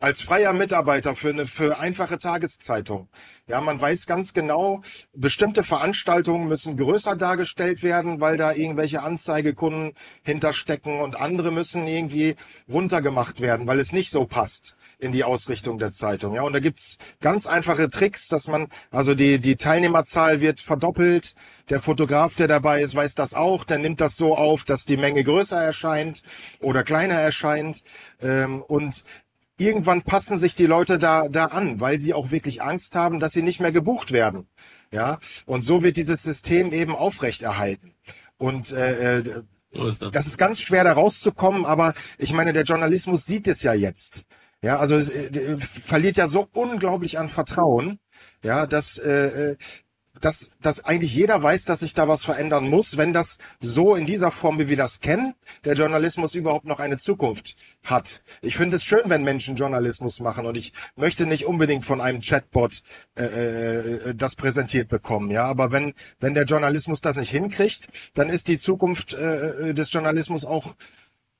als freier Mitarbeiter für eine für einfache Tageszeitung. Ja, man weiß ganz genau, bestimmte Veranstaltungen müssen größer dargestellt werden, weil da irgendwelche Anzeigekunden hinterstecken und andere müssen irgendwie runtergemacht werden, weil es nicht so passt in die Ausrichtung der Zeitung. Ja, und da gibt's ganz einfache Tricks, dass man also die die Teilnehmerzahl wird verdoppelt. Der Fotograf, der dabei ist, weiß das auch. Der nimmt das so auf, dass die Menge größer erscheint oder kleiner erscheint. Ähm, und irgendwann passen sich die Leute da, da an, weil sie auch wirklich Angst haben, dass sie nicht mehr gebucht werden. Ja, und so wird dieses System eben aufrechterhalten. Und äh, äh das ist ganz schwer da rauszukommen, aber ich meine, der Journalismus sieht es ja jetzt. Ja, also äh, verliert ja so unglaublich an Vertrauen, ja, dass äh, äh dass, dass eigentlich jeder weiß, dass sich da was verändern muss, wenn das so in dieser Form, wie wir das kennen, der Journalismus überhaupt noch eine Zukunft hat. Ich finde es schön, wenn Menschen Journalismus machen und ich möchte nicht unbedingt von einem Chatbot äh, äh, das präsentiert bekommen, ja. Aber wenn wenn der Journalismus das nicht hinkriegt, dann ist die Zukunft äh, des Journalismus auch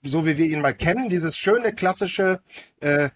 so wie wir ihn mal kennen, dieses schöne klassische äh,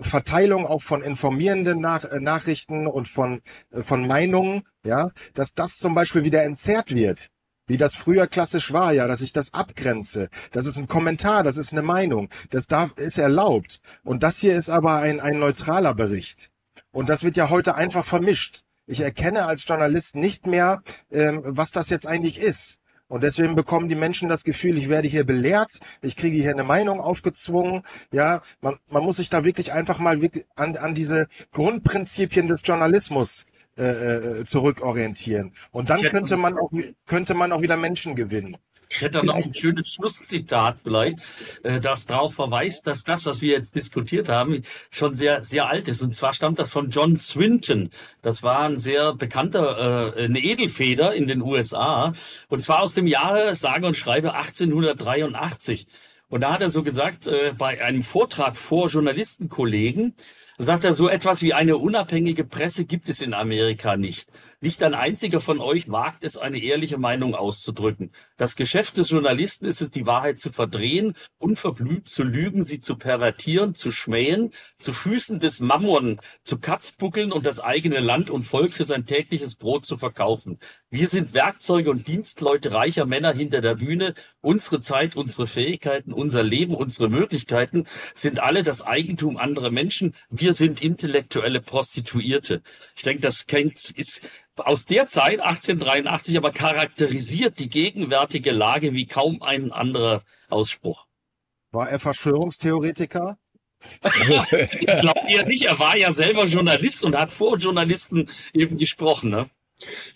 Verteilung auch von informierenden Nach äh, Nachrichten und von, äh, von Meinungen, ja, dass das zum Beispiel wieder entzerrt wird. Wie das früher klassisch war, ja, dass ich das abgrenze. Das ist ein Kommentar, das ist eine Meinung. Das darf, ist erlaubt. Und das hier ist aber ein, ein neutraler Bericht. Und das wird ja heute einfach vermischt. Ich erkenne als Journalist nicht mehr, ähm, was das jetzt eigentlich ist. Und deswegen bekommen die Menschen das Gefühl, ich werde hier belehrt, ich kriege hier eine Meinung aufgezwungen. Ja, man, man muss sich da wirklich einfach mal an, an diese Grundprinzipien des Journalismus äh, äh zurückorientieren. Und dann könnte man auch könnte man auch wieder Menschen gewinnen. Ich hätte noch ein schönes Schlusszitat vielleicht, äh, das darauf verweist, dass das, was wir jetzt diskutiert haben, schon sehr, sehr alt ist. Und zwar stammt das von John Swinton. Das war ein sehr bekannter, äh, eine Edelfeder in den USA. Und zwar aus dem Jahre, sage und schreibe, 1883. Und da hat er so gesagt, äh, bei einem Vortrag vor Journalistenkollegen, sagt er, so etwas wie eine unabhängige Presse gibt es in Amerika nicht. Nicht ein einziger von euch wagt es, eine ehrliche Meinung auszudrücken. Das Geschäft des Journalisten ist es, die Wahrheit zu verdrehen, unverblümt zu lügen, sie zu pervertieren, zu schmähen, zu Füßen des Mammon zu Katzbuckeln und das eigene Land und Volk für sein tägliches Brot zu verkaufen. Wir sind Werkzeuge und Dienstleute reicher Männer hinter der Bühne. Unsere Zeit, unsere Fähigkeiten, unser Leben, unsere Möglichkeiten sind alle das Eigentum anderer Menschen. Wir sind intellektuelle Prostituierte. Ich denke, das ist aus der Zeit 1883 aber charakterisiert die gegenwärtige Lage wie kaum ein anderer Ausspruch. War er Verschwörungstheoretiker? (laughs) ich glaube eher nicht. Er war ja selber Journalist und hat vor Journalisten eben gesprochen. Ne?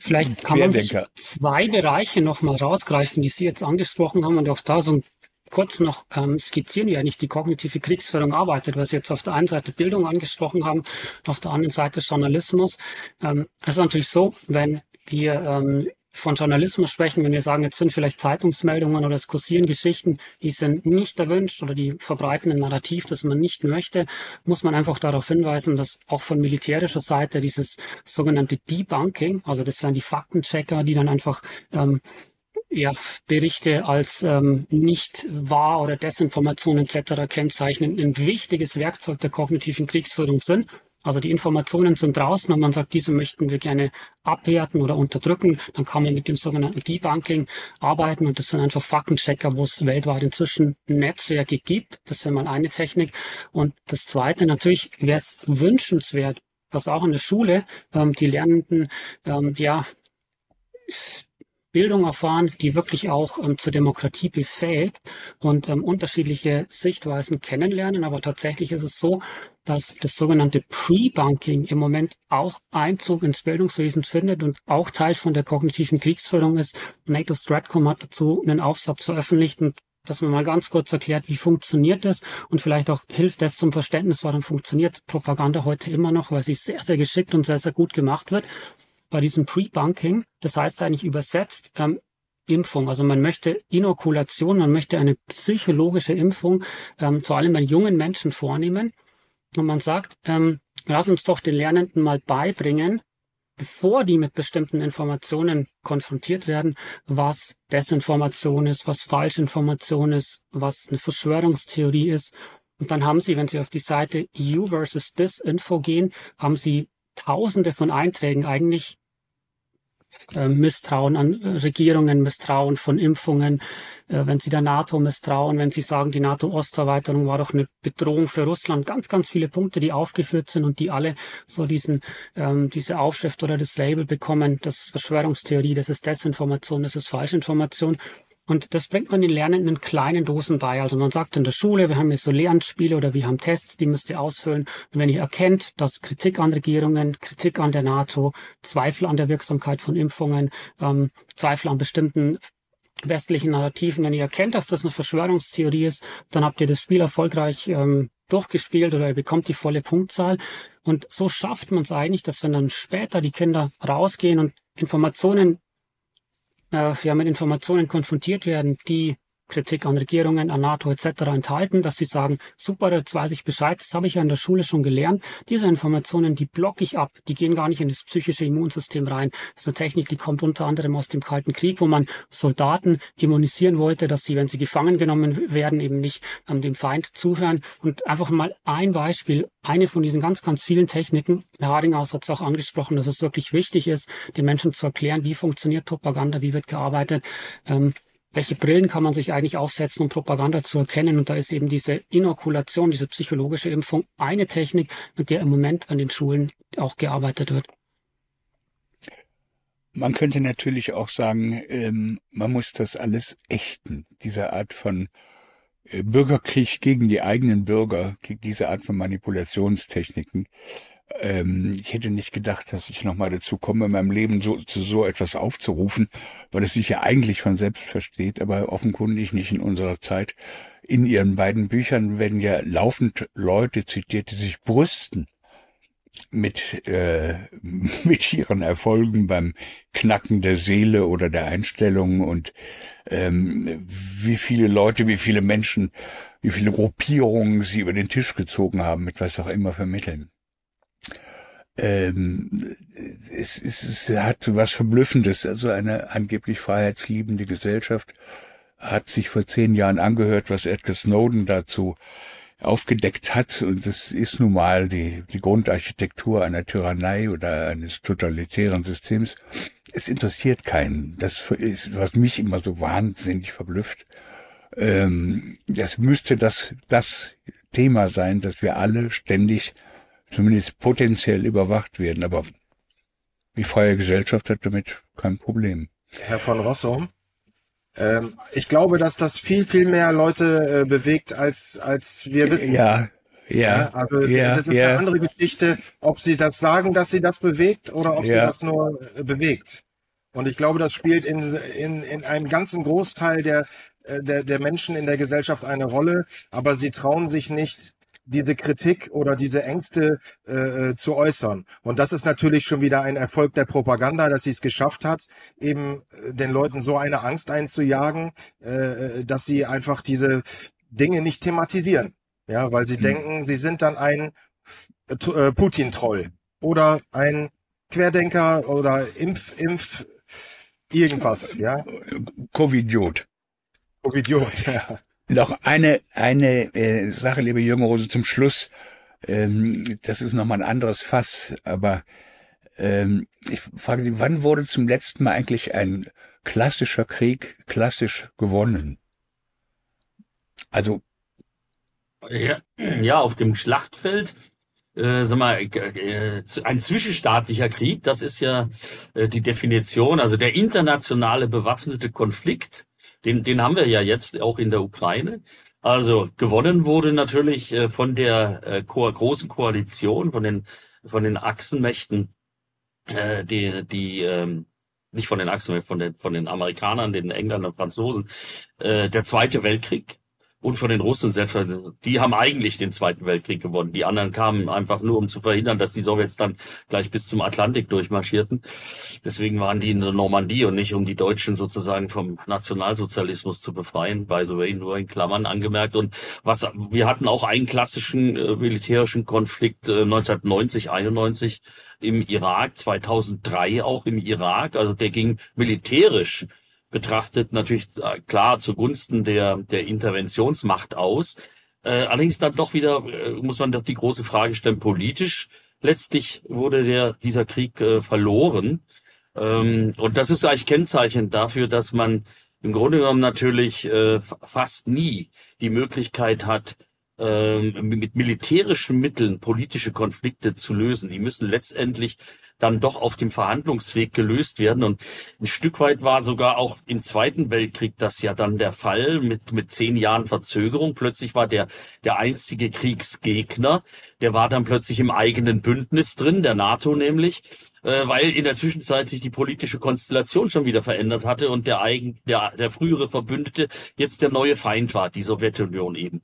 Vielleicht kann man sich zwei Bereiche nochmal rausgreifen, die Sie jetzt angesprochen haben und auch da so kurz noch ähm, skizzieren, wie eigentlich die kognitive Kriegsführung arbeitet, weil Sie jetzt auf der einen Seite Bildung angesprochen haben, auf der anderen Seite Journalismus. Ähm, es ist natürlich so, wenn wir ähm, von Journalismus sprechen, wenn wir sagen, jetzt sind vielleicht Zeitungsmeldungen oder es kursieren Geschichten, die sind nicht erwünscht oder die verbreiten ein Narrativ, das man nicht möchte, muss man einfach darauf hinweisen, dass auch von militärischer Seite dieses sogenannte Debunking, also das wären die Faktenchecker, die dann einfach ähm, ja, Berichte als ähm, nicht wahr oder Desinformation etc. kennzeichnen, ein wichtiges Werkzeug der kognitiven Kriegsführung sind. Also die Informationen sind draußen und man sagt, diese möchten wir gerne abwerten oder unterdrücken. Dann kann man mit dem sogenannten Debunking arbeiten und das sind einfach Faktenchecker, wo es weltweit inzwischen Netzwerke gibt. Das wäre mal eine Technik. Und das zweite, natürlich wäre es wünschenswert, was auch in der Schule ähm, die Lernenden ähm, ja Bildung erfahren, die wirklich auch ähm, zur Demokratie befähigt und ähm, unterschiedliche Sichtweisen kennenlernen. Aber tatsächlich ist es so, dass das sogenannte Pre-Bunking im Moment auch Einzug ins Bildungswesen findet und auch Teil von der kognitiven Kriegsführung ist. NATO Stratcom hat dazu einen Aufsatz veröffentlicht und dass man mal ganz kurz erklärt, wie funktioniert das und vielleicht auch hilft das zum Verständnis, warum funktioniert Propaganda heute immer noch, weil sie sehr, sehr geschickt und sehr, sehr gut gemacht wird bei diesem Pre-Bunking. Das heißt eigentlich übersetzt ähm, Impfung. Also man möchte Inokulation, man möchte eine psychologische Impfung ähm, vor allem bei jungen Menschen vornehmen. Und man sagt, ähm, lass uns doch den Lernenden mal beibringen, bevor die mit bestimmten Informationen konfrontiert werden, was Desinformation ist, was Falschinformation ist, was eine Verschwörungstheorie ist. Und dann haben sie, wenn sie auf die Seite You versus Disinfo gehen, haben sie tausende von Einträgen eigentlich Misstrauen an äh, Regierungen, Misstrauen von Impfungen, äh, wenn sie der NATO misstrauen, wenn sie sagen, die NATO-Osterweiterung war doch eine Bedrohung für Russland. Ganz, ganz viele Punkte, die aufgeführt sind und die alle so diesen, ähm, diese Aufschrift oder das Label bekommen. Das ist Verschwörungstheorie, das ist Desinformation, das ist Falschinformation. Und das bringt man den Lernenden in kleinen Dosen bei. Also man sagt in der Schule, wir haben jetzt so Lernspiele oder wir haben Tests, die müsst ihr ausfüllen. Und wenn ihr erkennt, dass Kritik an Regierungen, Kritik an der NATO, Zweifel an der Wirksamkeit von Impfungen, ähm, Zweifel an bestimmten westlichen Narrativen, wenn ihr erkennt, dass das eine Verschwörungstheorie ist, dann habt ihr das Spiel erfolgreich ähm, durchgespielt oder ihr bekommt die volle Punktzahl. Und so schafft man es eigentlich, dass wenn dann später die Kinder rausgehen und Informationen ja, mit Informationen konfrontiert werden, die Kritik an Regierungen, an NATO etc. enthalten, dass sie sagen, super, jetzt weiß ich Bescheid, das habe ich ja in der Schule schon gelernt. Diese Informationen, die blocke ich ab, die gehen gar nicht in das psychische Immunsystem rein. Das ist eine Technik, die kommt unter anderem aus dem Kalten Krieg, wo man Soldaten immunisieren wollte, dass sie, wenn sie gefangen genommen werden, eben nicht ähm, dem Feind zuhören. Und einfach mal ein Beispiel, eine von diesen ganz, ganz vielen Techniken. Herr Haringhaus hat es auch angesprochen, dass es wirklich wichtig ist, den Menschen zu erklären, wie funktioniert Propaganda, wie wird gearbeitet. Ähm, welche Brillen kann man sich eigentlich aufsetzen, um Propaganda zu erkennen. Und da ist eben diese Inokulation, diese psychologische Impfung eine Technik, mit der im Moment an den Schulen auch gearbeitet wird. Man könnte natürlich auch sagen, ähm, man muss das alles ächten, diese Art von äh, Bürgerkrieg gegen die eigenen Bürger, diese Art von Manipulationstechniken. Ähm, ich hätte nicht gedacht, dass ich nochmal dazu komme, in meinem Leben so, zu so etwas aufzurufen, weil es sich ja eigentlich von selbst versteht, aber offenkundig nicht in unserer Zeit. In ihren beiden Büchern werden ja laufend Leute zitiert, die sich brüsten mit, äh, (laughs) mit ihren Erfolgen beim Knacken der Seele oder der Einstellung und ähm, wie viele Leute, wie viele Menschen wie viele Gruppierungen sie über den Tisch gezogen haben, mit was auch immer für Mitteln. Ähm, es, es, es hat was Verblüffendes. Also eine angeblich freiheitsliebende Gesellschaft hat sich vor zehn Jahren angehört, was Edgar Snowden dazu aufgedeckt hat. Und das ist nun mal die, die Grundarchitektur einer Tyrannei oder eines totalitären Systems. Es interessiert keinen. Das ist, was mich immer so wahnsinnig verblüfft. Ähm, das müsste das, das Thema sein, dass wir alle ständig zumindest potenziell überwacht werden. Aber die freie Gesellschaft hat damit kein Problem. Herr von Rossum, ähm, ich glaube, dass das viel, viel mehr Leute äh, bewegt, als, als wir wissen. Ja, ja. also ja, das ist ja. eine andere Geschichte, ob sie das sagen, dass sie das bewegt oder ob sie Ja. das nur äh, bewegt. Und ich glaube, das spielt in, in, in einem ganzen Großteil der, äh, der, der Menschen in der Gesellschaft eine Rolle, aber sie trauen sich nicht, diese Kritik oder diese Ängste äh, äh, zu äußern. Und das ist natürlich schon wieder ein Erfolg der Propaganda, dass sie es geschafft hat, eben äh, den Leuten so eine Angst einzujagen, äh, äh, dass sie einfach diese Dinge nicht thematisieren. Ja, weil sie Mhm. denken, sie sind dann ein äh, Putin-Troll oder ein Querdenker oder Impf, Impf, irgendwas, ja. Covidiot. Oh, Idiot, (laughs) ja. Noch eine, eine äh, Sache, liebe junge Rose, zum Schluss. Ähm, das ist nochmal ein anderes Fass, aber ähm, ich frage Sie, wann wurde zum letzten Mal eigentlich ein klassischer Krieg klassisch gewonnen? Also, Ja, ja, auf dem Schlachtfeld, äh, sag mal, äh, ein zwischenstaatlicher Krieg, das ist ja äh, die Definition, also der internationale bewaffnete Konflikt, den, den haben wir ja jetzt auch in der Ukraine. Also gewonnen wurde natürlich äh, von der äh, großen Koalition, von den, von den Achsenmächten, äh, die, die ähm, nicht von den Achsenmächten, von den, von den Amerikanern, den Engländern Franzosen, äh, der Zweite Weltkrieg und von den Russen selbstverständlich. Die haben eigentlich den Zweiten Weltkrieg gewonnen. Die anderen kamen einfach nur, um zu verhindern, dass die Sowjets dann gleich bis zum Atlantik durchmarschierten. Deswegen waren die in der Normandie und nicht, um die Deutschen sozusagen vom Nationalsozialismus zu befreien. By the way, nur in Klammern angemerkt. Und was, wir hatten auch einen klassischen äh, militärischen Konflikt äh, 1990, 91 im Irak, 2003 auch im Irak. Also der ging militärisch betrachtet natürlich äh, klar zugunsten der, der Interventionsmacht aus. Äh, allerdings dann doch wieder, äh, muss man doch die große Frage stellen, politisch letztlich wurde der, dieser Krieg äh, verloren. Ähm, und das ist eigentlich Kennzeichen dafür, dass man im Grunde genommen natürlich äh, fast nie die Möglichkeit hat, mit militärischen Mitteln politische Konflikte zu lösen. Die müssen letztendlich dann doch auf dem Verhandlungsweg gelöst werden. Und ein Stück weit war sogar auch im Zweiten Weltkrieg das ja dann der Fall mit, mit zehn Jahren Verzögerung. Plötzlich war der, der einstige Kriegsgegner, der war dann plötzlich im eigenen Bündnis drin, der NATO nämlich, äh, weil in der Zwischenzeit sich die politische Konstellation schon wieder verändert hatte und der eigen, der, der frühere Verbündete jetzt der neue Feind war, die Sowjetunion eben.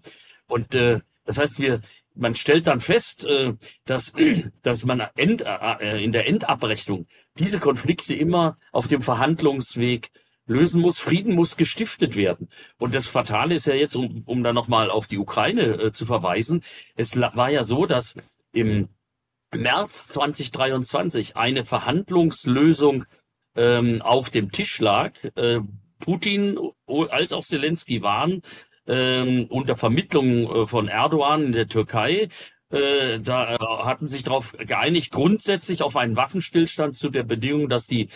Und äh, das heißt, wir, man stellt dann fest, äh, dass, (clears throat) dass man end, äh, in der Endabrechnung diese Konflikte immer auf dem Verhandlungsweg lösen muss. Frieden muss gestiftet werden. Und das Fatale ist ja jetzt, um, um da nochmal auf die Ukraine äh, zu verweisen, es war ja so, dass im März 2023 eine Verhandlungslösung ähm, auf dem Tisch lag. Äh, Putin als auch Zelensky waren ähm, unter Vermittlung äh, von Erdogan in der Türkei. Äh, da äh, hatten sich darauf geeinigt, grundsätzlich auf einen Waffenstillstand zu der Bedingung, dass die,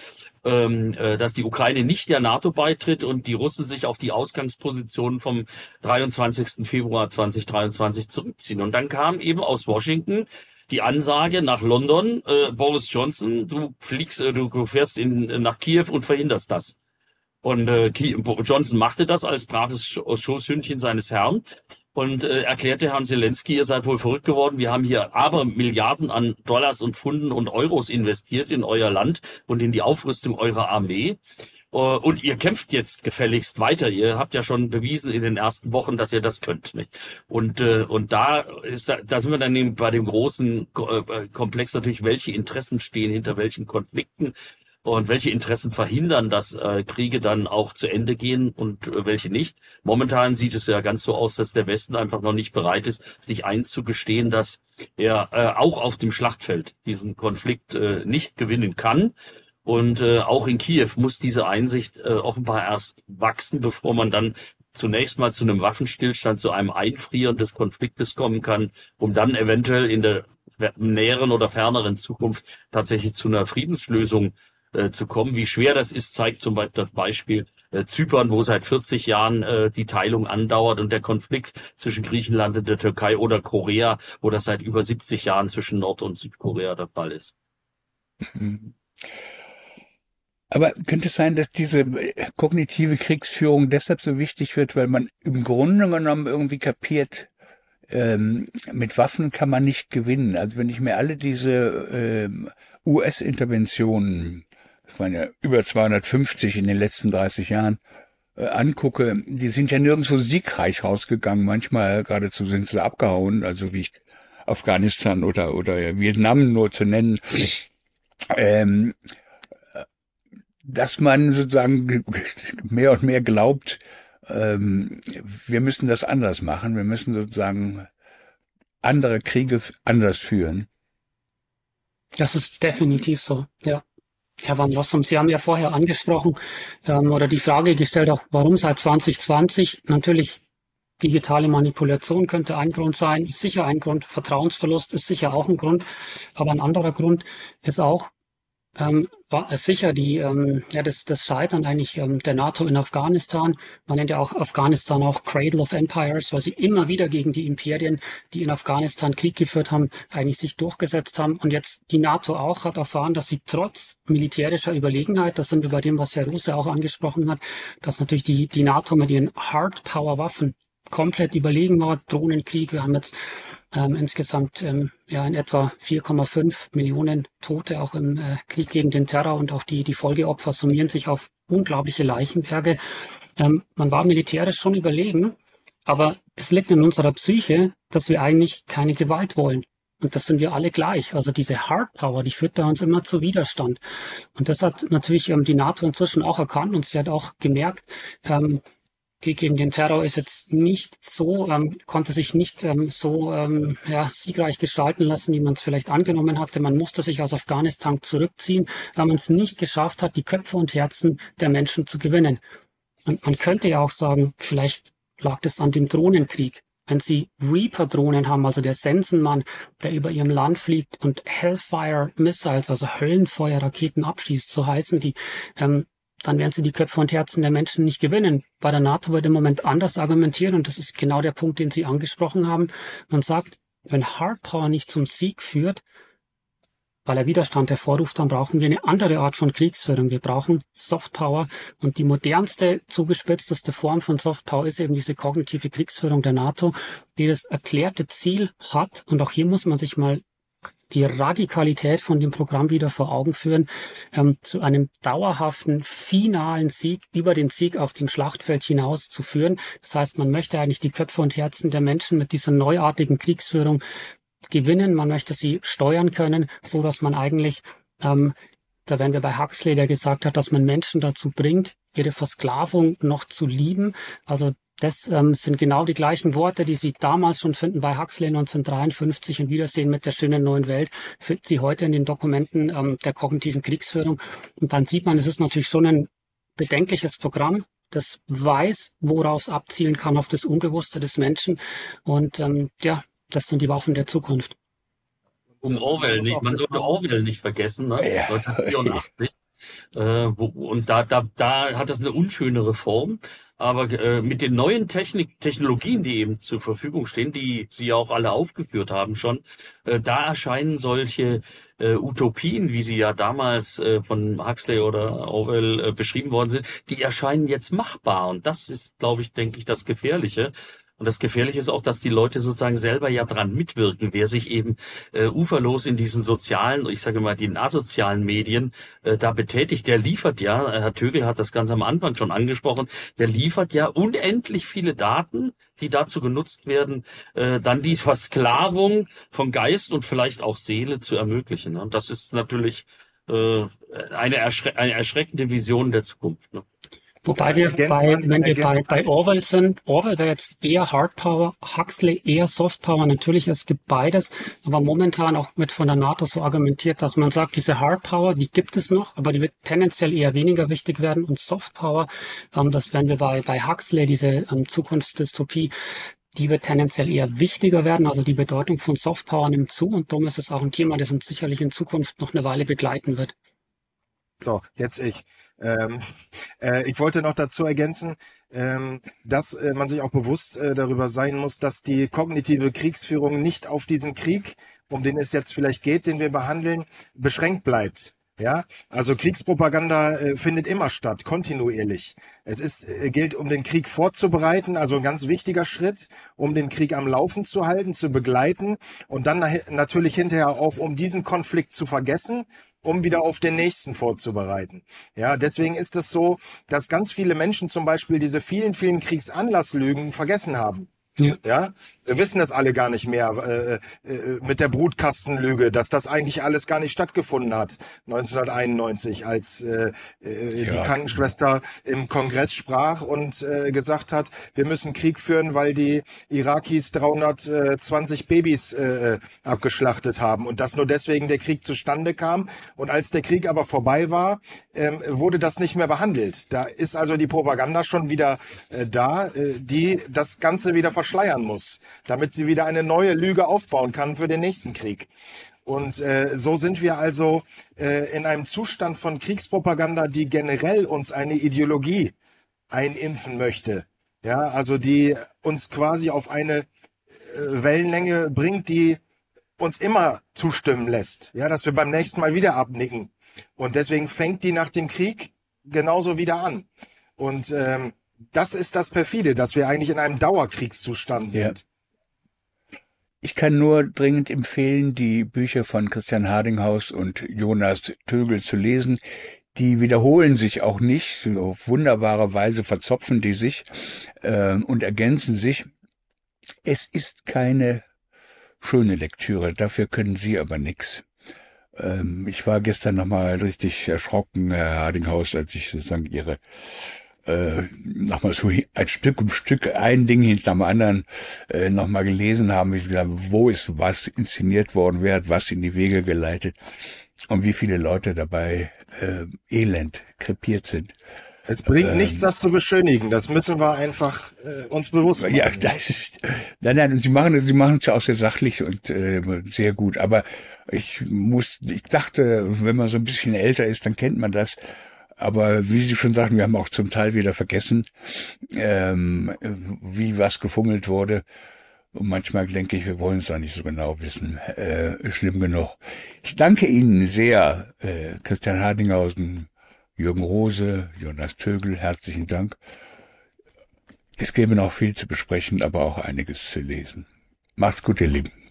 ähm, äh, dass die Ukraine nicht der NATO beitritt und die Russen sich auf die Ausgangsposition vom 23. Februar 2023 zurückziehen. Und dann kam eben aus Washington die Ansage nach London, äh, Boris Johnson, du fliegst, äh, du fährst in, nach Kiew und verhinderst das. Und äh, Johnson machte das als braves Sch- Schoßhündchen seines Herrn und äh, erklärte Herrn Zelensky, ihr seid wohl verrückt geworden, wir haben hier aber Milliarden an Dollars und Pfunden und Euros investiert in euer Land und in die Aufrüstung eurer Armee. Äh, Und ihr kämpft jetzt gefälligst weiter. Ihr habt ja schon bewiesen in den ersten Wochen, dass ihr das könnt. Nicht? Und, äh, und da ist da, sind wir dann eben bei dem großen äh, Komplex natürlich, welche Interessen stehen hinter welchen Konflikten. Und welche Interessen verhindern, dass äh, Kriege dann auch zu Ende gehen und äh, welche nicht. Momentan sieht es ja ganz so aus, dass der Westen einfach noch nicht bereit ist, sich einzugestehen, dass er äh, auch auf dem Schlachtfeld diesen Konflikt äh, nicht gewinnen kann. Und äh, auch in Kiew muss diese Einsicht äh, offenbar erst wachsen, bevor man dann zunächst mal zu einem Waffenstillstand, zu einem Einfrieren des Konfliktes kommen kann, um dann eventuell in der näheren oder ferneren Zukunft tatsächlich zu einer Friedenslösung äh, zu kommen. Wie schwer das ist, zeigt zum Beispiel das Beispiel äh, Zypern, wo seit 40 Jahren äh, die Teilung andauert und der Konflikt zwischen Griechenland und der Türkei oder Korea, wo das seit über 70 Jahren zwischen Nord- und Südkorea der Fall ist. Aber könnte es sein, dass diese kognitive Kriegsführung deshalb so wichtig wird, weil man im Grunde genommen irgendwie kapiert, ähm, mit Waffen kann man nicht gewinnen. Also wenn ich mir alle diese ähm, US-Interventionen ich meine, über 250 in den letzten 30 Jahren, äh, angucke, die sind ja nirgendwo siegreich rausgegangen. Manchmal geradezu sind sie abgehauen, also wie Afghanistan oder, oder Vietnam nur zu nennen. Ähm, dass man sozusagen mehr und mehr glaubt, ähm, wir müssen das anders machen, wir müssen sozusagen andere Kriege anders führen. Das ist definitiv so, ja. Herr Van Rossum, Sie haben ja vorher angesprochen ähm, oder die Frage gestellt, auch warum seit 2020 natürlich digitale Manipulation könnte ein Grund sein, ist sicher ein Grund, Vertrauensverlust ist sicher auch ein Grund, aber ein anderer Grund ist auch, ähm, war sicher die, ähm, ja, das, das Scheitern eigentlich ähm, der NATO in Afghanistan. Man nennt ja auch Afghanistan auch Cradle of Empires, weil sie immer wieder gegen die Imperien, die in Afghanistan Krieg geführt haben, eigentlich sich durchgesetzt haben. Und jetzt die NATO auch hat erfahren, dass sie trotz militärischer Überlegenheit, das sind wir bei dem, was Herr Ruse auch angesprochen hat, dass natürlich die, die NATO mit ihren Hard Power Waffen komplett überlegen war. Drohnenkrieg. Wir haben jetzt ähm, insgesamt ähm, ja in etwa 4,5 Millionen Tote auch im äh, Krieg gegen den Terror und auch die, die Folgeopfer summieren sich auf unglaubliche Leichenberge. Ähm, man war militärisch schon überlegen, aber es liegt in unserer Psyche, dass wir eigentlich keine Gewalt wollen. Und das sind wir alle gleich. Also diese Hard Power, die führt bei uns immer zu Widerstand. Und das hat natürlich ähm, die NATO inzwischen auch erkannt und sie hat auch gemerkt, ähm, gegen den Terror ist jetzt nicht so, ähm, konnte sich nicht ähm, so ähm, ja, siegreich gestalten lassen, wie man es vielleicht angenommen hatte. Man musste sich aus Afghanistan zurückziehen, weil man es nicht geschafft hat, die Köpfe und Herzen der Menschen zu gewinnen. Und man könnte ja auch sagen, vielleicht lag das an dem Drohnenkrieg. Wenn Sie Reaper-Drohnen haben, also der Sensenmann, der über Ihrem Land fliegt und Hellfire Missiles, also Höllenfeuerraketen abschießt, so heißen die, ähm, dann werden sie die Köpfe und Herzen der Menschen nicht gewinnen. Bei der NATO wird im Moment anders argumentieren und das ist genau der Punkt, den Sie angesprochen haben. Man sagt, wenn Hardpower nicht zum Sieg führt, weil er Widerstand hervorruft, dann brauchen wir eine andere Art von Kriegsführung. Wir brauchen Softpower und die modernste, zugespitzteste Form von Softpower ist eben diese kognitive Kriegsführung der NATO, die das erklärte Ziel hat. Und auch hier muss man sich mal die Radikalität von dem Programm wieder vor Augen führen, ähm, zu einem dauerhaften, finalen Sieg über den Sieg auf dem Schlachtfeld hinaus zu führen. Das heißt, man möchte eigentlich die Köpfe und Herzen der Menschen mit dieser neuartigen Kriegsführung gewinnen. Man möchte sie steuern können, so dass man eigentlich ähm, da wären wir bei Huxley, der gesagt hat, dass man Menschen dazu bringt, ihre Versklavung noch zu lieben. Also das ähm, sind genau die gleichen Worte, die Sie damals schon finden bei Huxley 1953 und Wiedersehen mit der schönen neuen Welt, finden Sie heute in den Dokumenten ähm, der kognitiven Kriegsführung. Und dann sieht man, es ist natürlich schon ein bedenkliches Programm, das weiß, woraus abzielen kann auf das Unbewusste des Menschen. Und ähm, ja, das sind die Waffen der Zukunft. Um Orwell nicht, man sollte Orwell nicht vergessen, ne? Ja. 1984. Äh, wo, und da, da, da hat das eine unschönere Form. Aber äh, mit den neuen Technik, Technologien, die eben zur Verfügung stehen, die Sie auch alle aufgeführt haben schon, äh, da erscheinen solche äh, Utopien, wie sie ja damals äh, von Huxley oder Orwell äh, beschrieben worden sind, die erscheinen jetzt machbar. Und das ist, glaube ich, denke ich, das Gefährliche, und das Gefährliche ist auch, dass die Leute sozusagen selber ja dran mitwirken. Wer sich eben äh, uferlos in diesen sozialen, ich sage mal, den asozialen Medien äh, da betätigt, der liefert ja, äh, Herr Tögel hat das ganz am Anfang schon angesprochen, der liefert ja unendlich viele Daten, die dazu genutzt werden, äh, dann die (laughs) Versklavung von Geist und vielleicht auch Seele zu ermöglichen. Und das ist natürlich äh, eine, erschre eine erschreckende Vision der Zukunft. Ne? Wobei wir bei, wenn wir bei, bei Orwell sind, Orwell wäre jetzt eher Hardpower, Huxley eher Softpower. Natürlich, es gibt beides, aber momentan auch mit von der NATO so argumentiert, dass man sagt, diese Hardpower, die gibt es noch, aber die wird tendenziell eher weniger wichtig werden und Softpower, ähm, das werden wir bei, bei Huxley, diese ähm, Zukunftsdystopie, die wird tendenziell eher wichtiger werden. Also die Bedeutung von Softpower nimmt zu und darum ist es auch ein Thema, das uns sicherlich in Zukunft noch eine Weile begleiten wird. So, jetzt ich. Ähm, (laughs) äh, ich wollte noch dazu ergänzen, ähm, dass äh, man sich auch bewusst äh, darüber sein muss, dass die kognitive Kriegsführung nicht auf diesen Krieg, um den es jetzt vielleicht geht, den wir behandeln, beschränkt bleibt. Ja, also Kriegspropaganda äh, findet immer statt, kontinuierlich. Es ist, äh, gilt, um den Krieg vorzubereiten, also ein ganz wichtiger Schritt, um den Krieg am Laufen zu halten, zu begleiten und dann natürlich hinterher auch, um diesen Konflikt zu vergessen um wieder auf den nächsten vorzubereiten. Ja, deswegen ist es so, dass ganz viele Menschen zum Beispiel diese vielen, vielen Kriegsanlasslügen vergessen haben. Ja. ja, wir wissen das alle gar nicht mehr äh, äh, mit der Brutkastenlüge, dass das eigentlich alles gar nicht stattgefunden hat 1991, als äh, äh, ja. die Krankenschwester im Kongress sprach und äh, gesagt hat, wir müssen Krieg führen, weil die Irakis 320 Babys äh, abgeschlachtet haben und dass nur deswegen der Krieg zustande kam. Und als der Krieg aber vorbei war, äh, wurde das nicht mehr behandelt. Da ist also die Propaganda schon wieder äh, da, äh, die das Ganze wieder verschleiern muss, damit sie wieder eine neue Lüge aufbauen kann für den nächsten Krieg. Und äh, so sind wir also äh, in einem Zustand von Kriegspropaganda, die generell uns eine Ideologie einimpfen möchte. Ja, also die uns quasi auf eine äh, Wellenlänge bringt, die uns immer zustimmen lässt. Ja, dass wir beim nächsten Mal wieder abnicken. Und deswegen fängt die nach dem Krieg genauso wieder an. Und ähm, das ist das perfide, dass wir eigentlich in einem Dauerkriegszustand sind. Ja. Ich kann nur dringend empfehlen, die Bücher von Christian Hardinghaus und Jonas Tögel zu lesen. Die wiederholen sich auch nicht. Auf wunderbare Weise verzopfen die sich äh, und ergänzen sich. Es ist keine schöne Lektüre, dafür können Sie aber nichts. Ähm, ich war gestern nochmal richtig erschrocken, Herr Hardinghaus, als ich sozusagen Ihre äh, nochmal so ein Stück um Stück ein Ding hinter dem anderen äh, nochmal gelesen haben, wie gesagt, wo ist was inszeniert worden, wer hat was in die Wege geleitet und wie viele Leute dabei äh, elend krepiert sind. Es bringt ähm, nichts, das zu beschönigen. Das müssen wir einfach äh, uns bewusst machen. Ja, das ist, nein, nein, und sie machen sie machen es ja auch sehr sachlich und äh, sehr gut. Aber ich muss, ich dachte, wenn man so ein bisschen älter ist, dann kennt man das. Aber wie Sie schon sagen, wir haben auch zum Teil wieder vergessen, ähm, wie was gefummelt wurde. Und manchmal denke ich, wir wollen es auch nicht so genau wissen. Äh, schlimm genug. Ich danke Ihnen sehr, äh, Christian Hardinghausen, Jürgen Rose, Jonas Tögel, herzlichen Dank. Es gäbe noch viel zu besprechen, aber auch einiges zu lesen. Macht's gut, ihr Lieben.